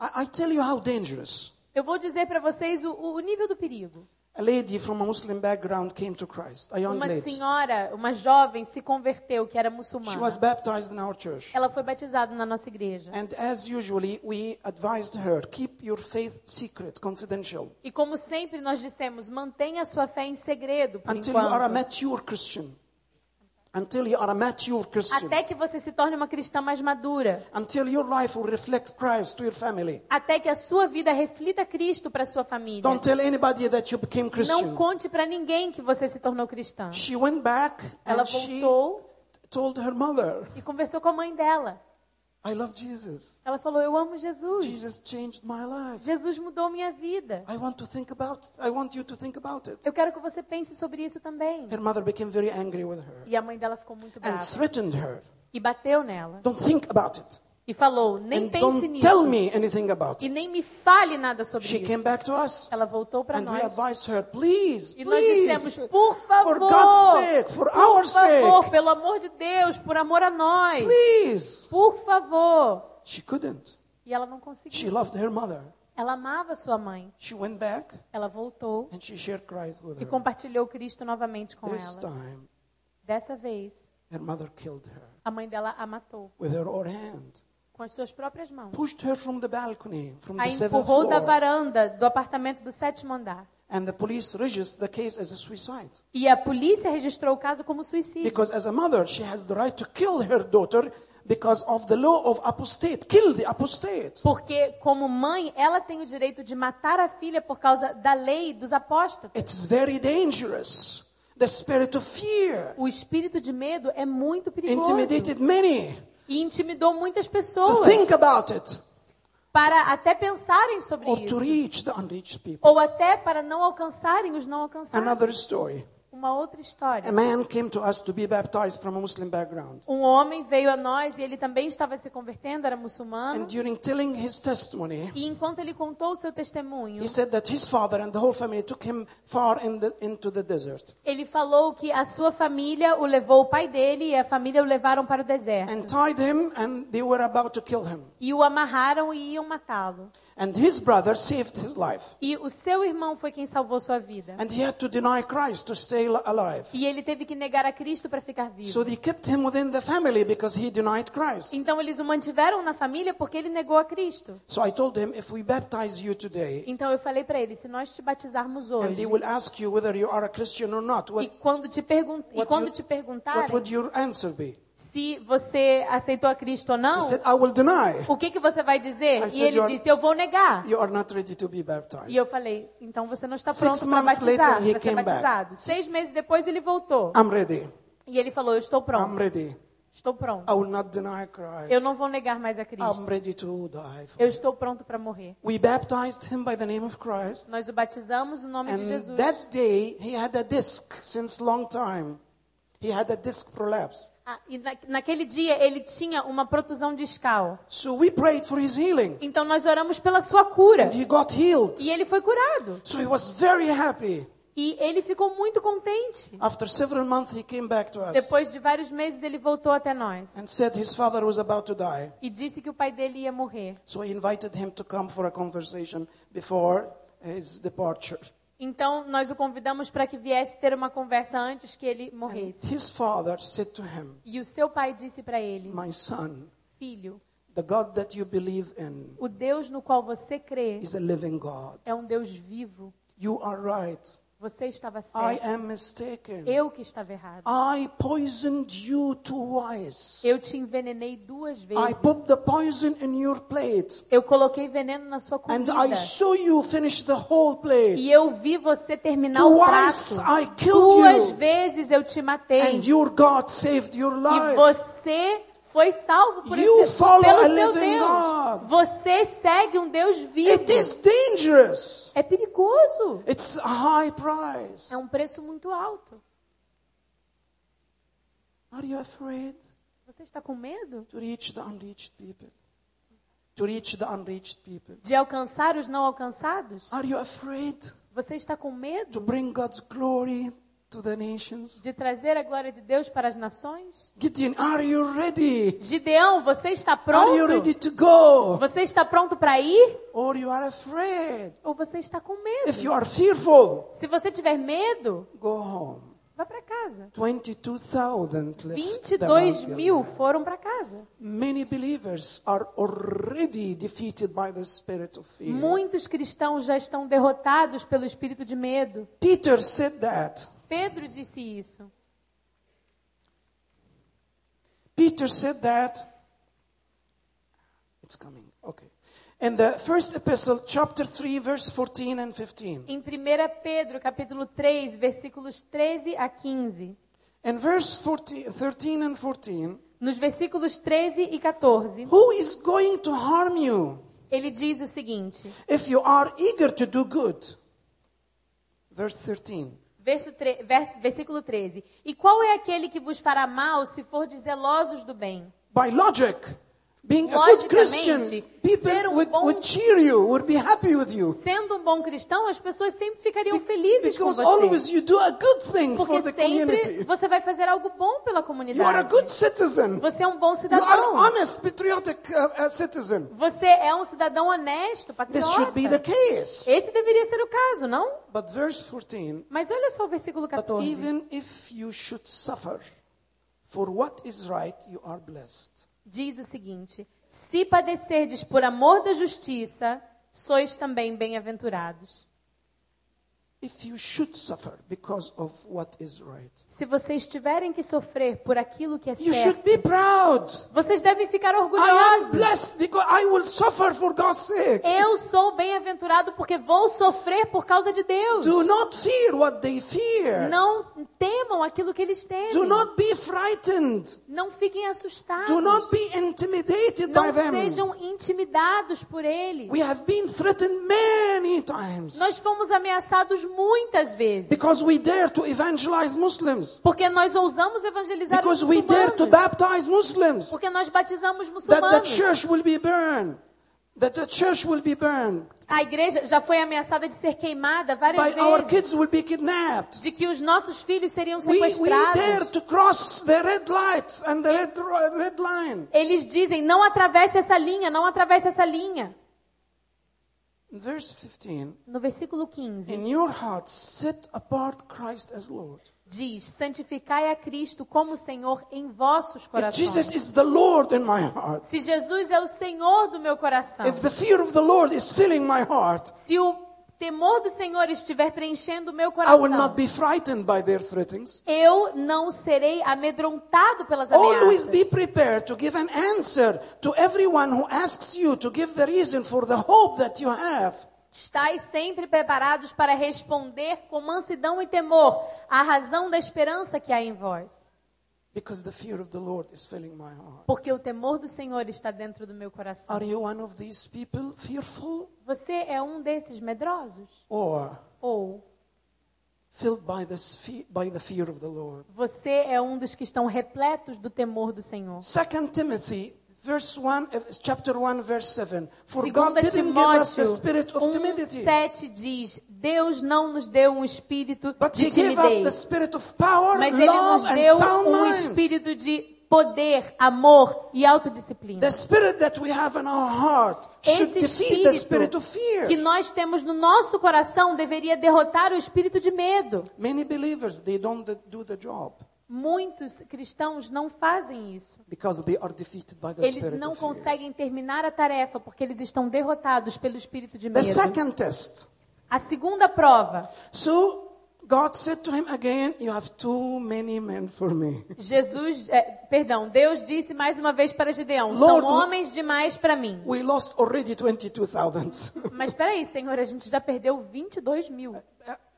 I, I. Eu vou dizer para vocês o, o nível do perigo. A lady from a Muslim background came to Christ, a young Uma senhora, uma jovem, se converteu que era She was muçulmana. baptized in our church. Ela foi batizada na nossa igreja. And as usually, we advised her keep your faith secret, confidential, E como sempre nós dissemos, mantenha a sua fé em segredo por until enquanto. you are a mature Christian. Até que você se torne uma cristã mais madura. Until your life will reflect Christ to your family. Até que a sua vida reflita Cristo para sua família. Don't tell anybody that you became Não conte para ninguém que você se tornou cristã. She went back Ela and she voltou told her mother, e conversou com a mãe dela. I love Jesus. Ela falou: Eu amo Jesus. Jesus changed my life. Jesus mudou minha vida. I want to think about I want you to think about it. Eu quero que você pense sobre isso também. Her mother became very angry with her E a mãe dela ficou muito and brava threatened her. e bateu nela Don't think about it. E falou: Nem And pense don't nisso tell me anything about e it. nem me fale nada sobre She came isso. back to us Ela voltou para we nós advised her, please, e nós please, dissemos: Por favor, for God's sake, for por our favor, sake, pelo amor de Deus, por amor a nós, please. por favor. She couldn't. E ela não She conseguiu. loved her mother. Ela amava sua mãe. She went back Ela voltou and she shared Christ with e her. compartilhou Cristo novamente com This ela. time, Dessa vez, her mother killed her a mãe dela a matou with her own hand. Com as suas próprias mãos. Pushed her from the balcony, from A the empurrou da varanda do apartamento do sétimo andar. And the police registered the case as a suicide. E a polícia registrou o caso como suicídio. Because as a mother, she has the right to kill her daughter because of the law of apostate. Kill the apostate. Porque, como mãe, ela tem o direito de matar a filha por causa da lei dos apóstolos. It's very dangerous. The spirit of fear O espírito de medo é muito perigoso. intimidated many E intimidou muitas to pessoas think about it para até pensarem sobre or to isso. reach the unreached people. Ou até para não alcançarem os não alcançados. Another story. Uma outra história. A man came to us to be baptized from a Muslim background. Um homem veio a nós e ele também estava se convertendo, era muçulmano. And during telling his testimony, E enquanto ele contou o seu testemunho, he said that his father and the whole family took him far in the, into the desert ele falou que a sua família o levou, o pai dele e a família o levaram para o deserto. and tied him, and they were about to kill him. E o amarraram e iam matá-lo. And his brother saved his life. E o seu irmão foi quem salvou sua vida. And he had to deny Christ to stay li- alive. E ele teve que negar a Cristo para ficar vivo. So they kept him within the family because he denied Christ. Então eles o mantiveram na família porque ele negou a Cristo. So I told him, if we baptize you today, Então eu falei para ele, se nós te batizarmos and they hoje, will ask you whether you are a Christian or not, e what, quando te, pergun e what, quando you- te what perguntarem would your answer be? Se você aceitou a Cristo ou não, said, I will deny. o que, que você vai dizer? I E said, ele "You are- disse, eu vou negar. You are not ready to be E eu baptized. falei, então você não está pronto para batizar, later, he para ser came back. batizado. Seis meses depois ele voltou. I'm ready. E ele falou, eu estou I'm pronto, ready. estou pronto. I will not deny Eu Christ. não vou negar mais a Cristo. I'm ready to die. for Eu him." estou pronto para morrer. We baptized him by the name of Christ. Nós o batizamos no nome de And Jesus. that day, he had a disc since long time. He had a disc prolapse. Ah, e na, naquele dia ele tinha uma protusão discal. So we prayed for his healing. Então nós oramos pela sua cura. And he got healed. E ele foi curado. So he was very happy. E ele ficou muito contente. After several months, he came back to us Depois de vários meses ele voltou até nós. and said his father was about to die. E disse que o pai dele ia morrer. So he invited him to come for a conversation before his departure. Então nós o convidamos para que viesse ter uma conversa antes que ele morresse. his father said to him, E o seu pai disse para ele: My son, Filho, the God that you believe in o Deus no qual você crê é um Deus vivo. You are right. Você estava I certo. am mistaken. Eu que estava errado. I poisoned you twice. Eu te envenenei duas I vezes. put the poison in your plate. Eu coloquei veneno na sua And comida. I saw you finish the whole E eu vi você terminar o prato. I killed Duas you. vezes eu te matei. And your God saved your E life. você foi salvo por You esse, follow pelo a seu living Deus. God. Você segue um Deus vivo. It is dangerous. É perigoso. It's a high price. É um preço muito alto. Are you afraid Você está com medo to reach the unreached people? To reach the unreached people. de alcançar os não alcançados? Are you afraid Você está com to medo bring God's glory to the nations? de trazer a glória de Deus para as nações? Gideon, are you ready? Gideão, você está Are you ready pronto? to go? Você está pronto para ir? Or you are afraid? Ou você está com If you medo? are fearful, Se você tiver medo, go home. vá para casa. 22,000 left the 22 Mount mil foram para casa. Many believers are already defeated by the spirit of fear. Muitos cristãos já estão derrotados pelo espírito de medo. Peter said that. Pedro disse isso. Peter said that. It's coming. Okay. In the first epistle, chapter 3, verse 14 and 15. Em 1 Pedro, capítulo 3, versículos 13 a 15. In verse 14, 13 and 14, Nos versículos 13 e 14, who is going to harm you ele diz o seguinte: if you are eager to do good? Verse 13. Verso tre- vers- versículo 13. E qual é aquele que vos fará mal se for zelosos do bem? By logic, being a good Christian, people ser um would, bom- would cheer you, would be happy with you. Sendo um bom cristão, as pessoas sempre ficariam felizes com Because você. always you do a good thing for Porque the sempre community. você vai fazer algo bom pela You are a comunidade. good citizen. Você é um bom You are cidadão. honest, patriotic uh, uh, citizen. Você é um cidadão honesto, This should be the patriota. case. Esse deveria ser o caso, não? But verse 14, Mas olha só o versículo but 14. even if you should suffer for what is right, you are blessed. Diz o seguinte: Se padecerdes por amor da justiça, sois também bem-aventurados. Se vocês tiverem que sofrer por aquilo que é you certo, be proud. vocês devem ficar orgulhosos. Eu sou bem-aventurado porque vou sofrer por causa de Deus. Do not fear what they fear. Não temam aquilo que eles temem. Do not be frightened. Não fiquem assustados. Do not be intimidated Não by them. sejam intimidados por eles. We have been threatened many times Nós fomos ameaçados muitas vezes. because we dare to evangelize Muslims, Porque nós ousamos evangelizar because os we dare to muçulmanos. baptize Muslims, Porque nós batizamos that the muçulmanos. church will be burned, that the church will be burned, A igreja já foi ameaçada de ser queimada várias by our vezes. kids will be kidnapped. De que os nossos filhos seriam sequestrados. to cross the red lights and the red, red line. Eles dizem, não atravesse essa linha, não atravesse essa linha. In verse 15, No versículo 15, in your hearts set apart Christ as Lord. Diz, santificai a Cristo como Senhor em vossos corações. Jesus is the Lord in my heart, Se Jesus é o Senhor do meu coração, if the fear of the Lord is filling my heart, se o temor do Senhor estiver preenchendo o meu I will coração, not be frightened by their threatenings. eu não serei amedrontado pelas Always be ameaças. prepared to give an answer to everyone who asks you to give the reason for the hope that you have. Estais sempre preparados para responder com mansidão e temor à razão da esperança que há em vós. Because the fear of the Lord is filling my heart. Porque o temor do Senhor está dentro do meu coração. Are you one of these people fearful Você é um desses medrosos? Ou filled by, this fe- by the fear of the Lord? você é um dos que estão repletos do temor do Senhor? 2 Timothy verse 1 uh, chapter 1 verse 7 For God Segunda didn't give us the Timóteo spirit of timidity 1:7 diz: Deus não nos deu um espírito but de timidez, power mas ele nos deu um mind espírito de poder, amor e autodisciplina. The spirit that we have in our heart should Esse espírito que nós temos no nosso coração deveria derrotar o espírito de medo. Many believers, they don't do the job Muitos cristãos não fazem isso. Eles não conseguem terminar a tarefa porque eles estão derrotados pelo espírito de medo. A segunda prova. So God said to him again, You have too many men for me. Jesus, é, perdão, Deus disse mais uma vez para Gideão: Lord, são homens demais para mim. We lost already 22,000. Mas espera aí, Senhor, a gente já perdeu 22 mil.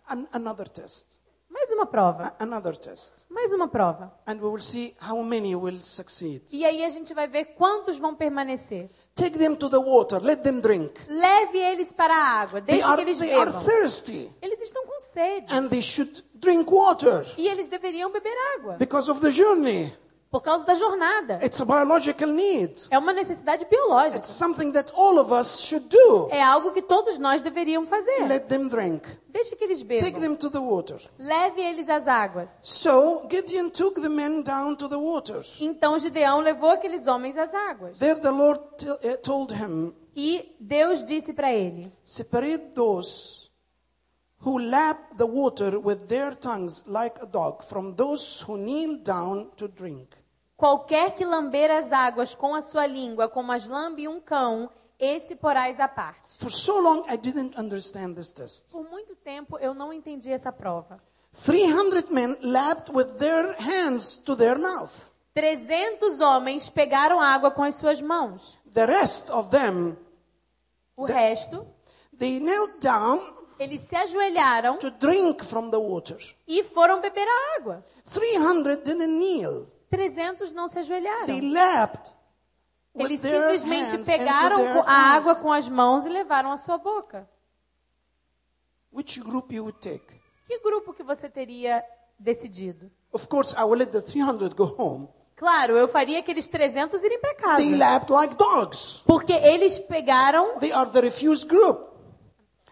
An- Another test. Mais uma prova. Another test. Mais uma prova. And we will see how many will succeed. E aí a gente vai ver quantos vão permanecer. Take them to the water, let them drink. Leve eles para a água, They deixe are, que eles they are thirsty Eles estão com sede. and they should drink water E eles deveriam beber água. because of the journey. Por causa da jornada. It's a biological need. É uma necessidade biológica. It's something that all of us should do. É algo que todos nós deveríamos fazer. Let them drink. Deixe que eles Take bebam. them to the water. Leve eles às águas. So Gideon took the men down to the waters. Então Gideão levou aqueles homens às águas. There the Lord uh, told him, E Deus disse para ele: Separate those who lap the water with their tongues like a dog from those who kneel down to drink. Qualquer que lamber as águas com a sua língua, como as lambe um cão, esse porás à parte. For so long, I didn't understand this test. Por muito tempo eu não entendi essa prova. 300 men lapped with their hands to their mouth. 300 homens pegaram água com as suas mãos. The rest of them, O resto, they knelt down eles se ajoelharam to drink from the water. e foram beber a água. 300 didn't kneel. 300 não se ajoelharam. Eles simplesmente pegaram a água com as mãos e levaram à sua boca. Which group you would take? Que grupo que você teria decidido? Of course, I will let the 300 go home. Claro, eu faria aqueles 300 irem para casa. They lapped like dogs. Porque eles pegaram, They are the refused group.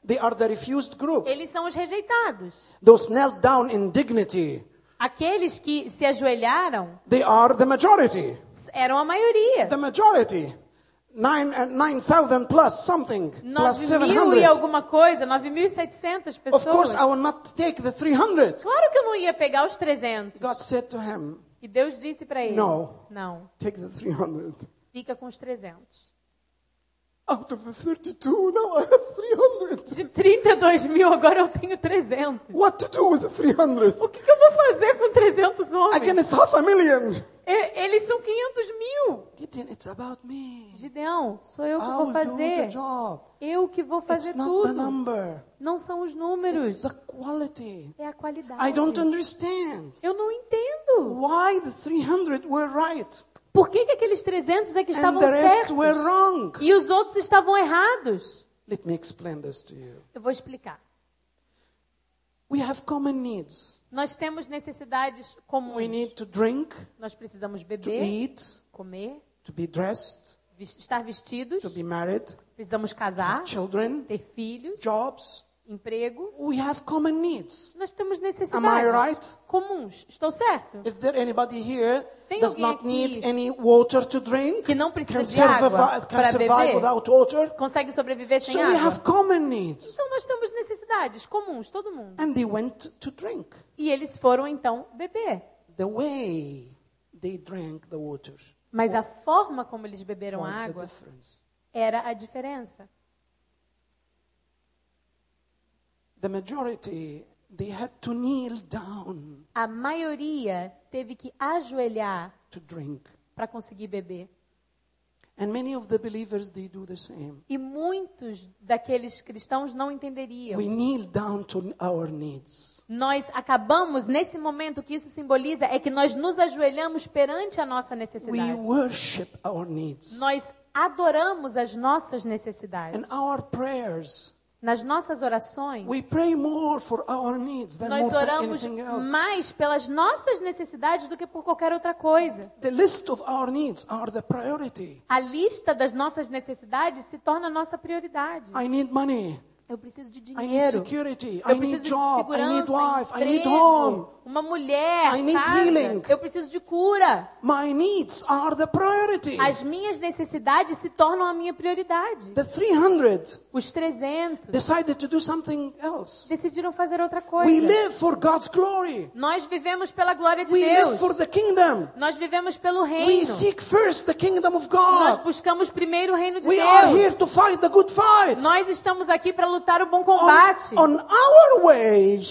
They are the refused group. eles são os rejeitados. Those knelt down in dignity. Aqueles que se ajoelharam They are the majority. eram a maioria. The majority. Nine uh, 9,000 plus something. Plus 9 mil e 700. alguma coisa, 9.700 Of pessoas. course, I will not take the 300. Claro que eu não ia pegar os 300. God said to him, E Deus disse para ele: No. Não, Take the 300. fica com os 300. Out of the 32, now I have 300. De 32 mil, agora eu tenho 300. What to do with the 300? O que, que eu vou fazer com 300 homens? Against half a million. E- Eles são 500 mil. Gideon, it's about me. Gideão, sou eu que I vou will do the fazer. job. Eu que vou fazer It's not the tudo. number. Não são os It's números. the quality. É a qualidade. I don't understand Eu não entendo. why the 300 were right Por que, que aqueles 300 é que estavam certos? were wrong. E os outros estavam errados? Let me explain this to you. Eu vou explicar. We have common needs. Nós temos necessidades comuns. We need to drink, Nós precisamos to beber, eat, comer, to be dressed, estar vestidos, to be married, precisamos casar, children, ter filhos, jobs. Emprego. We have common needs. Nós temos Am I necessidades right? comuns. Estou certo? Is there anybody here Tem does not need any water to drink? que não precisa Can de água para beber? without water? Consegue sobreviver sem So we have água? common needs. Então nós temos necessidades comuns, todo mundo. And they went to drink. E eles foram então beber. The way they drank the water Mas a forma como eles beberam a água era a diferença. The majority, they had to kneel down A maioria teve que ajoelhar to drink. para conseguir beber. And many of the believers, they do the same. E muitos daqueles cristãos não entenderiam. We kneel down to our needs. Nós acabamos, nesse momento, que isso simboliza é que nós nos ajoelhamos perante a nossa We necessidade. worship our needs. Nós adoramos as nossas necessidades. And our prayers, Nas nossas orações, we pray more for our needs than more nós oramos mais pelas nossas necessidades do que por qualquer outra coisa. The list of our needs are the priority. A lista das nossas necessidades se torna a nossa prioridade. I need money. Eu preciso de I need dinheiro. security. Eu I need preciso de job. I need segurança, wife. I need emprego, home. Uma mulher, I need casa, healing. eu preciso de cura. My needs are the priority. As minhas necessidades se tornam a minha prioridade. The 300 Os 300 decided to do something else. decidiram fazer outra We coisa. live for God's glory. Nós vivemos pela glória de We live Deus. for the kingdom. Nós vivemos pelo We reino. seek first the kingdom of Nós God. buscamos primeiro o reino de We are here Deus. to fight the good fight. Nós estamos aqui para lutar o bom combate. On, on our way,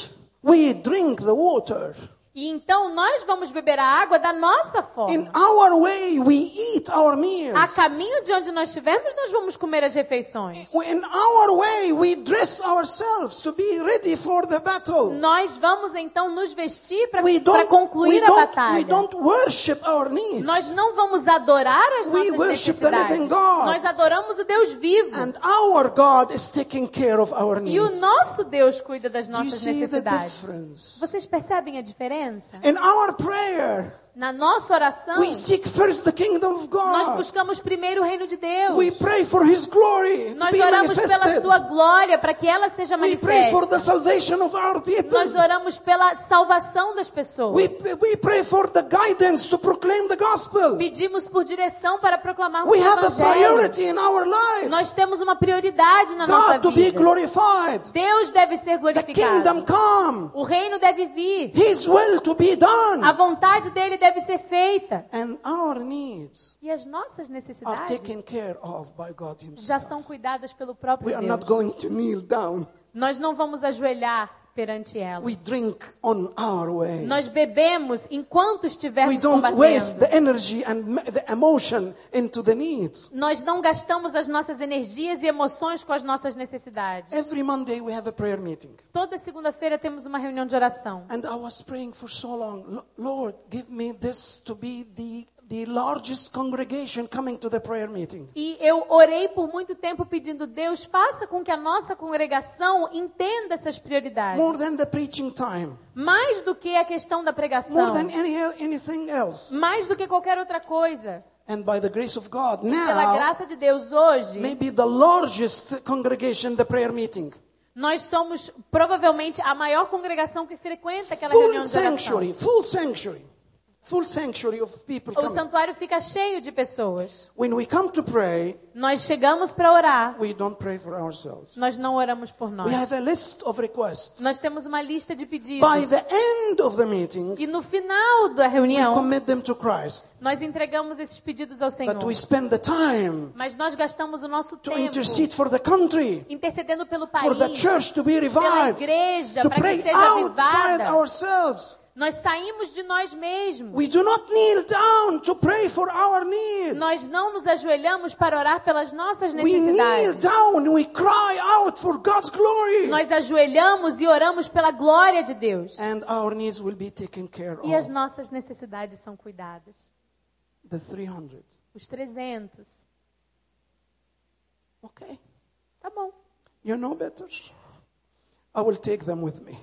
we drink the water. E então nós vamos beber a água da nossa In fome. our way, we eat our A meals. caminho de onde nós estivermos, nós vamos comer as refeições. In our way, we dress ourselves to be ready for the battle. Nós vamos então nos vestir para We don't, we concluir a don't, we batalha. don't worship our needs. Nós não vamos adorar as We nossas worship the living necessidades. God. Nós adoramos o Deus vivo. And our God is taking care of our E o needs. nosso Deus cuida das nossas necessidades. Vocês percebem a diferença? In our prayer, Na nossa oração, we seek first the kingdom of nós God. buscamos primeiro o reino de Deus. We pray for His glory to Nós be oramos pela manifested. sua glória para que ela seja We pray for the manifesta. salvation of our people. Nós oramos pela salvação das pessoas. We, we pray for the guidance to proclaim the gospel. Pedimos por direção para proclamarmos We o have a evangelho. priority in our life. Nós temos uma prioridade na nossa God to be vida. glorified. Deus deve ser The glorificado. kingdom come. O reino deve vir. His will to be A done. vontade dele deve ser feita. E as nossas necessidades já são cuidadas pelo We próprio are not Deus. going to kneel down. Nós não vamos ajoelhar perante elas. We drink on our way. Nós bebemos enquanto We estivermos don't waste combatendo. the energy and the emotion into the needs. Nós não gastamos as nossas energias e emoções com as nossas necessidades. Every Monday we have a prayer meeting. Toda segunda-feira temos uma reunião de oração. And I was praying for so long, "Lo- Lord, give me this to be the, the largest congregation coming to the prayer meeting. E eu orei por muito tempo pedindo, Deus, faça com que a nossa congregação entenda essas prioridades. More than the preaching time, Mais do que a questão da more pregação. than any, anything else. Mais do que qualquer outra coisa. And by the grace of God, Pela now, graça de Deus, hoje, maybe the largest congregation, the prayer meeting. nós somos provavelmente a maior congregação que frequenta aquela Full reunião de oração. sanctuary, full sanctuary, full sanctuary of people O santuário fica cheio de pessoas. When we come to pray, Nós chegamos para orar, we don't pray for ourselves. nós não oramos por nós. We have a list of requests. Nós temos uma lista de pedidos. By the end of the meeting, E no final da we reunião, commit them to Christ. nós entregamos esses pedidos ao Senhor. But we spend the time Mas nós gastamos o nosso to tempo intercede for the country, intercedendo pelo país, for the church to be pela revived, igreja, to para que pray seja outside ourselves. Nós saímos de nós mesmos. We do not kneel down to pray for our needs. Nós não nos ajoelhamos para orar pelas nossas We kneel necessidades. down and we cry out for God's glory. Nós ajoelhamos e oramos pela glória de Deus. And our needs will be taken care E as nossas necessidades são cuidadas. The 300. Os 300. Okay. Tá bom. You know better. I will take them with me.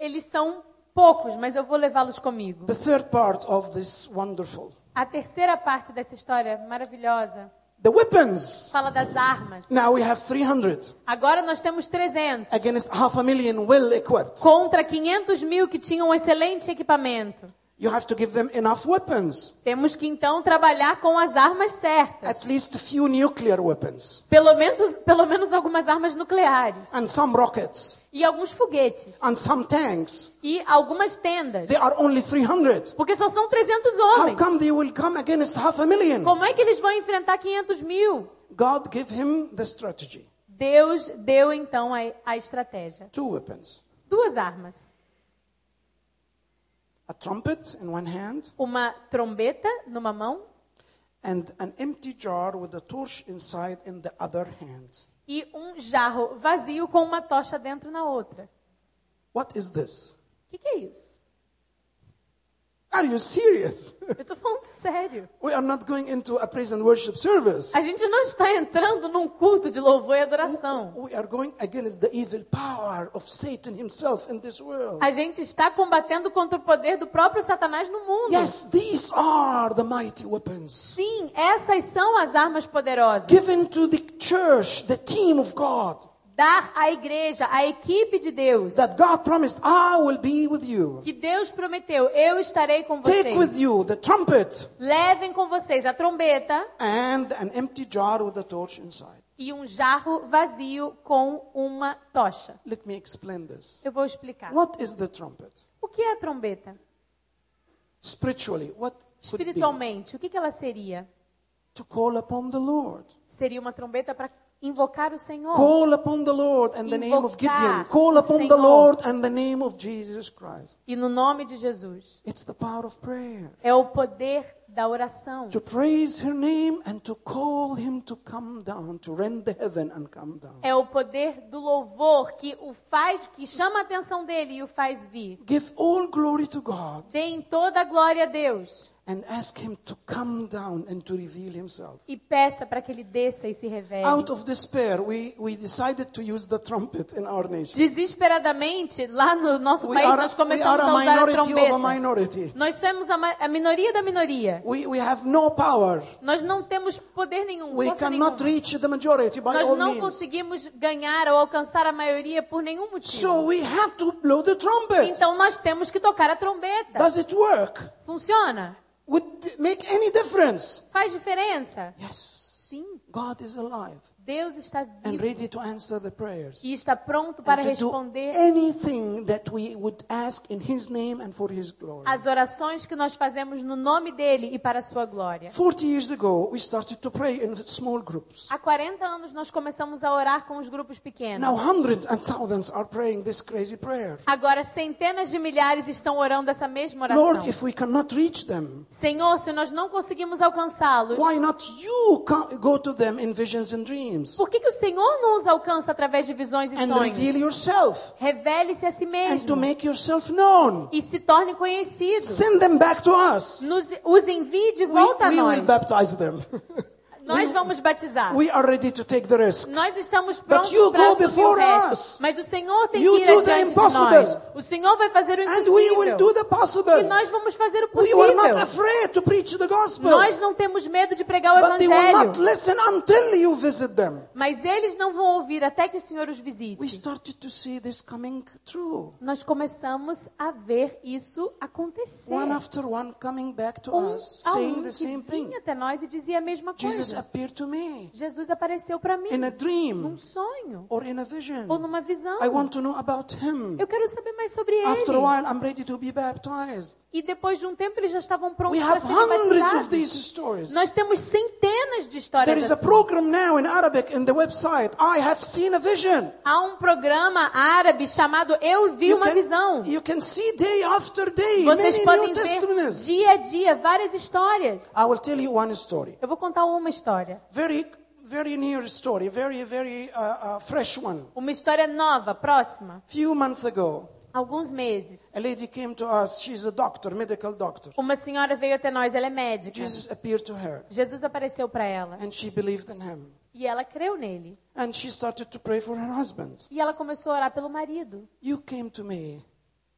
Eles são poucos, mas eu vou levá-los comigo. The third part of this wonderful. A terceira parte dessa história maravilhosa The weapons. fala das armas. Now we have 300 Agora nós temos 300 against half a million well equipped. contra 500 mil que tinham um excelente equipamento. You have to give them enough weapons. Temos que então trabalhar com as armas certas. At least a few nuclear weapons. Pelo menos, pelo menos algumas armas nucleares. And some rockets. E alguns foguetes. And some tanks. E algumas tendas. They are only 300. Porque só são 300 How homens. come they will come against half a million? Como é que eles vão enfrentar 500 mil? God gave him the strategy. Deus deu então a, a estratégia. Two weapons. Duas armas. A trumpet in one hand Uma trombeta numa mão and an empty jar with a torch inside in the other hand. E um jarro vazio com uma tocha dentro na outra. What is this? O que, que é isso? Are you serious? Eu tô falando sério. we are not going into a praise and worship service. A gente não está entrando num culto de louvor e adoração. We are going against the evil power of Satan himself in this world. A gente está combatendo contra o poder do próprio Satanás no mundo. Yes, these are the mighty weapons Sim, essas são as armas poderosas given to the church, the team of God. Dar à igreja, à equipe de Deus, that God promised, I will be with you. que Deus prometeu, eu estarei com Take with vocês. you the trumpet Levem com vocês a trombeta and an empty jar with a torch inside. e um jarro vazio com uma tocha. Let me explain this. Eu vou explicar. What is the trumpet? O que é a trombeta? Spiritually, what? Espiritualmente, o que que ela seria? To call upon the Lord. Seria uma trombeta para invocar o Senhor. Call upon the Lord and the name of Invocar Gideon. Call upon the Senhor. Lord and the name of Jesus Christ. E no nome de Jesus. It's the power of prayer. É o poder da oração. To praise her name and to call him to come down, to rend the heaven and come down. É o poder do louvor que o faz, que chama a atenção dele e o faz vir. Give all glory to God Deem toda a glória a Deus and ask him to come down and to reveal himself. e peça para que ele desça e se revele. Out of despair, we, we decided to use the trumpet in our nation. Desesperadamente, lá no nosso We país, are, nós começamos a a usar a a trombeta. minority. Nós somos a, a minoria da minoria. We, we have no power. Nós não temos poder nenhum, We cannot nenhuma. reach the majority by Nós all não means. conseguimos ganhar ou alcançar a maioria por nenhum motivo. So we have to blow the trumpet. Então nós temos que tocar a trombeta. Does it work? Funciona? Would make any difference? Faz diferença? Yes. God is alive Deus está and vivo ready to answer the prayers. e está pronto para And responder anything that we would ask in His name and for His glory. as orações que nós fazemos no nome dele e para a sua glória. 40 years ago, we started to pray in small groups. Há 40 anos nós começamos a orar com os grupos pequenos. Now hundreds and thousands are praying this crazy prayer. Agora centenas de milhares estão orando essa mesma oração. Lord, if we cannot reach them, Senhor, se nós não conseguimos alcançá-los, why not you go to them in visions and dreams por que, que o Senhor não os alcança através de visões e and sonhos? reveal yourself Revele-se a si and to mesmo make yourself known? e se torne conhecido. Send them back to us. Nos, os envie de We, volta a we will nós. baptize them. Nós vamos batizar. we are ready to take the risk. Nós estamos prontos para assumir o us. Mas o Senhor tem You que ir do the adiante de nós. O Senhor vai fazer o And we will do impossível. the possible. E nós vamos fazer o We were not possível. afraid to preach the gospel. Nós não temos medo de pregar o But they will not Evangelho. listen until you visit them. Mas eles não vão ouvir até que o Senhor os We visite. started to see this coming true. Nós começamos a ver isso acontecer. One after one coming back to Um us, saying the same thing. até nós e dizia a mesma Jesus coisa. me Jesus apareceu para mim in a num dream sonho or in a vision. ou numa visão. I want to know about him. Eu quero saber mais sobre After a ele. while, I'm ready to be baptized. E depois de um tempo eles já estavam prontos We para serem hundreds of batizados. these stories. Nós temos centenas de There histórias is a assim. program now in Arabic in the website. I have seen a vision. Há um programa árabe chamado Eu Vi Uma Visão. you can see day after day Vocês podem ver dia a dia várias histórias. I will tell you one story. Eu vou contar uma história. Very, very near story. Very, very uh, uh, fresh one. Uma história nova, próxima. Few months ago, Alguns meses. a lady came to us. She's a doctor, medical doctor. Uma senhora veio até nós, ela é médica. Jesus appeared to her, Jesus apareceu para ela and she believed in him. e ela creu nele. And she started to pray for her husband. E ela começou a orar pelo marido. You came to me.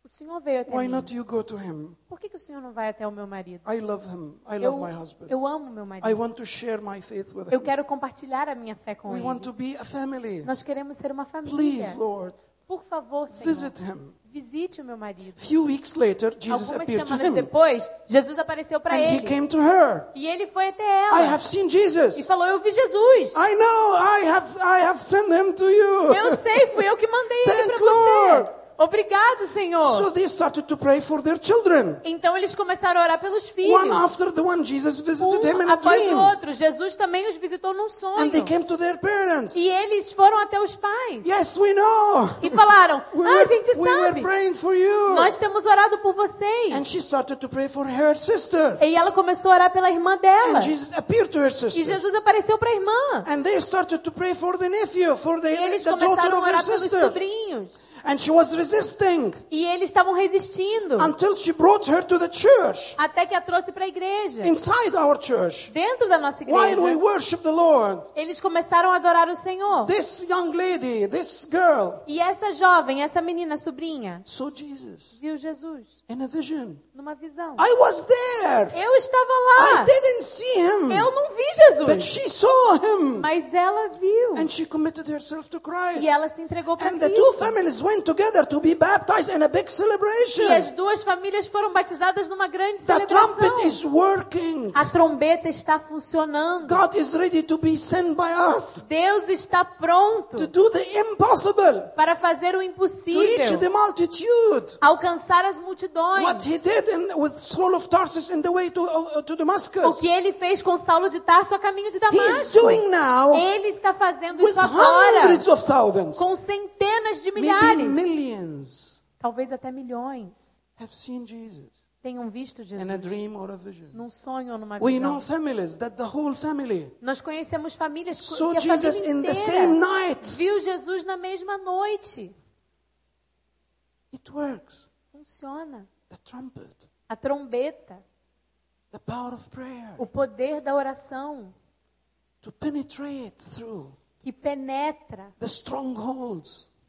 O Senhor veio até Why mim. not you go to him? Por que, que o Senhor não vai até o meu marido? I love him. I love Eu, my husband. eu amo meu I marido. want to share my faith with Eu him. quero compartilhar a minha fé com We ele. want to be a family. Nós queremos ser uma família. Please, Lord, Por favor, Senhor. visit him. Visite o meu marido. Few weeks later, Jesus Algumas appeared to semanas him. depois, Jesus apareceu para And he ele. came to her. E ele foi até I ela. have seen E Jesus. falou: Eu vi Jesus. I know. I have I have sent him to you. Eu sei, fui eu que mandei ele para Lord. Obrigado, Senhor. So they started to pray for their children. Então eles começaram a orar pelos One filhos. after the one, Jesus visited Um in a após o dream. outro. Jesus também os visitou num sonho. And they came to their parents. E eles foram até os pais. Yes, we know. E falaram: We Ah, a were, gente we were sabe. praying for you. Nós temos orado por vocês. And she started to pray for her sister. E ela começou a orar pela irmã dela. And Jesus appeared to her E sister. Jesus apareceu para a irmã. And they started to pray for the nephew, for the, E eles the daughter of her orar pelos sister. sobrinhos. And she was resisting E eles estavam resistindo. until she brought her to the church, Até que a trouxe para a igreja. inside our church. Dentro da nossa While we igreja. worship the Lord, Eles começaram a adorar o Senhor. this young lady, this girl, E essa jovem, essa menina, sobrinha, saw Jesus viu Jesus in a vision. numa visão. I was there. Eu estava I lá. didn't see him. Eu não vi Jesus. But she saw him Mas ela viu. and she committed herself to Christ. E ela se entregou para And the two Cristo. families went together to be baptized in a big E as celebration. duas famílias foram batizadas numa grande The trumpet celebração. is working. A trombeta está funcionando. God is ready to be sent by us Deus está pronto to do the impossible, para fazer o to reach impossível, the multitude. alcançar as multidões. What he did in, with Saul of Tarsus in the way to, uh, to O Damascus. que ele fez com Saulo de Tarso a caminho de He is Damasco. doing now Ele está fazendo with isso agora hundreds of thousands, com centenas de maybe milhares, talvez até milhões, have seen Jesus tenham visto Jesus num sonho ou numa visão. families family. Nós conhecemos famílias que a Jesus família inteira viu Jesus na mesma noite. Funciona. Trumpet, A trombeta, prayer. O poder da oração. Que penetra.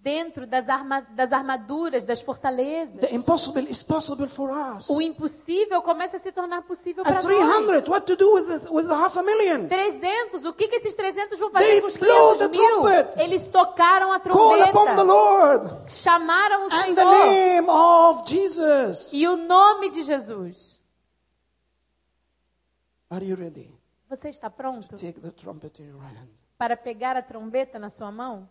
Dentro das, arma, das armaduras, das fortalezas. The impossible is possible for us. O impossível começa a se tornar possível para nós. 300, what to do with the, with the half a million? 300, o que, que esses 300 vão fazer They com os blow 500 the mil? trumpet. Eles tocaram a Call upon the trombeta, Lord chamaram o and the Senhor name of Jesus. e o nome de Jesus. Are you ready? Você está pronto Take the trumpet in your hand para pegar a trombeta na sua mão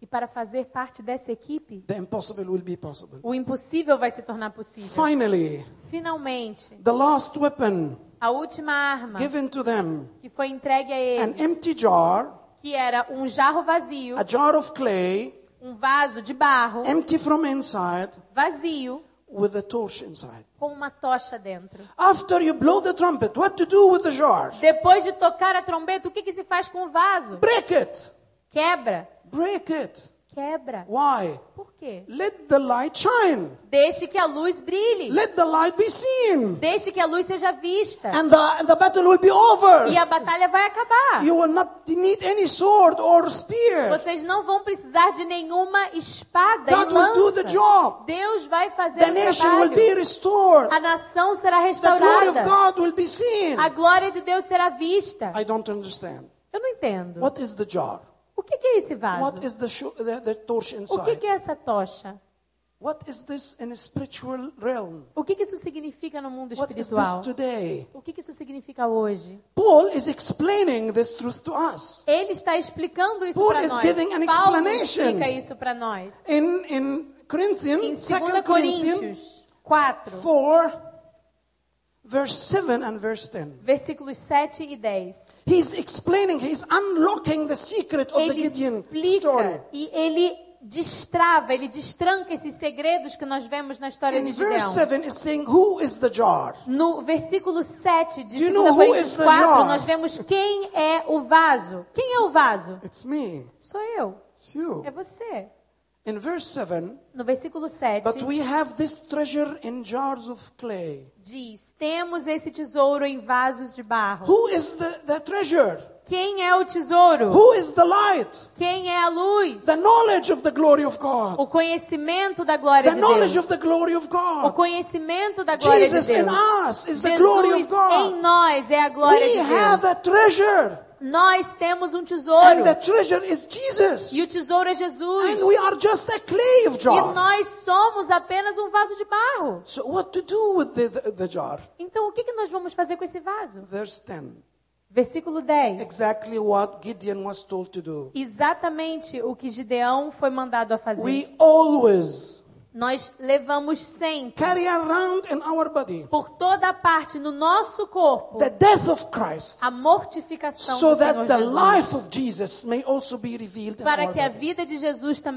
e para fazer parte dessa equipe? The impossible will be possible. O impossível vai se tornar possível. Finally, Finalmente, the last weapon a última arma given to them que foi entregue a an eles, empty jar, que era um jarro vazio, a jar of clay, um vaso de barro empty from inside, vazio with a torch inside. com uma tocha dentro. After you blow the trumpet, what to do with the jar? Depois de tocar a trombeta, o que, que se faz com o vaso? Break it. Quebra. Break it. Quebra. Why? Por quê? Let the light shine. Deixe que a luz brilhe. Let the light be seen. Deixe que a luz seja vista. And the, and the battle will be over. E a batalha vai acabar. You will not need any sword or spear. Vocês não vão precisar de nenhuma espada God e will do the lança. job. Deus vai fazer The o nation will be trabalho. restored. A nação será The glory of restaurada. God will be seen. A glória de Deus será vista. I don't understand. Eu não entendo. What is the jar? O que, que é esse vaso? What is the, the, the torch O que, é essa tocha? What is this in spiritual realm? O que, que isso significa no mundo What is this espiritual? today? O que, que isso significa hoje? Paul is explaining this truth to us. Ele está explicando isso Paul para is nós. giving an Paulo explanation. explica isso para nós. In, in Em Corinthians, 2 2 Corinthians Coríntios 4, 4, verse 7 and verse 10. versículos 7 e 10. He's explaining, he's unlocking the secret of the Ele Gideon story. explica e ele destrava, ele destranca esses segredos que nós vemos na história In de verse Gideão. 7 is saying, Who is the jar? No versículo 7 de Do you 2 know who Coríntios is the 4, jar? nós vemos quem é o vaso. Quem é o vaso? It's me. Sou eu. É você. In verse 7, No versículo 7, but we have this treasure in jars of clay. diz: Temos esse tesouro em vasos de barro. Who is the, the treasure? Quem é o tesouro? Who is the light? Quem é a luz? The knowledge of the glory of God. O conhecimento da glória The de knowledge Deus. of the glory of O God. conhecimento da glória Jesus de in Deus. us is the glory of Jesus em God. nós é a glória We de have a Deus. treasure. Nós temos um And tesouro. the treasure is Jesus. E o tesouro é Jesus. And we are just a clay of E jar. nós somos apenas um vaso de barro. So what to do with the, the, the jar? Então o que, que nós vamos fazer com esse vaso? Verse 10. Versículo 10. Exactly what Gideon was told to do. Exatamente o que Gideão foi mandado a fazer. We always Nós levamos sempre, carry around in our body por toda a parte no nosso corpo, the death of Christ a mortificação so do Senhor that the Jesus. life of Jesus may also be revealed in Para que a vida de Jesus também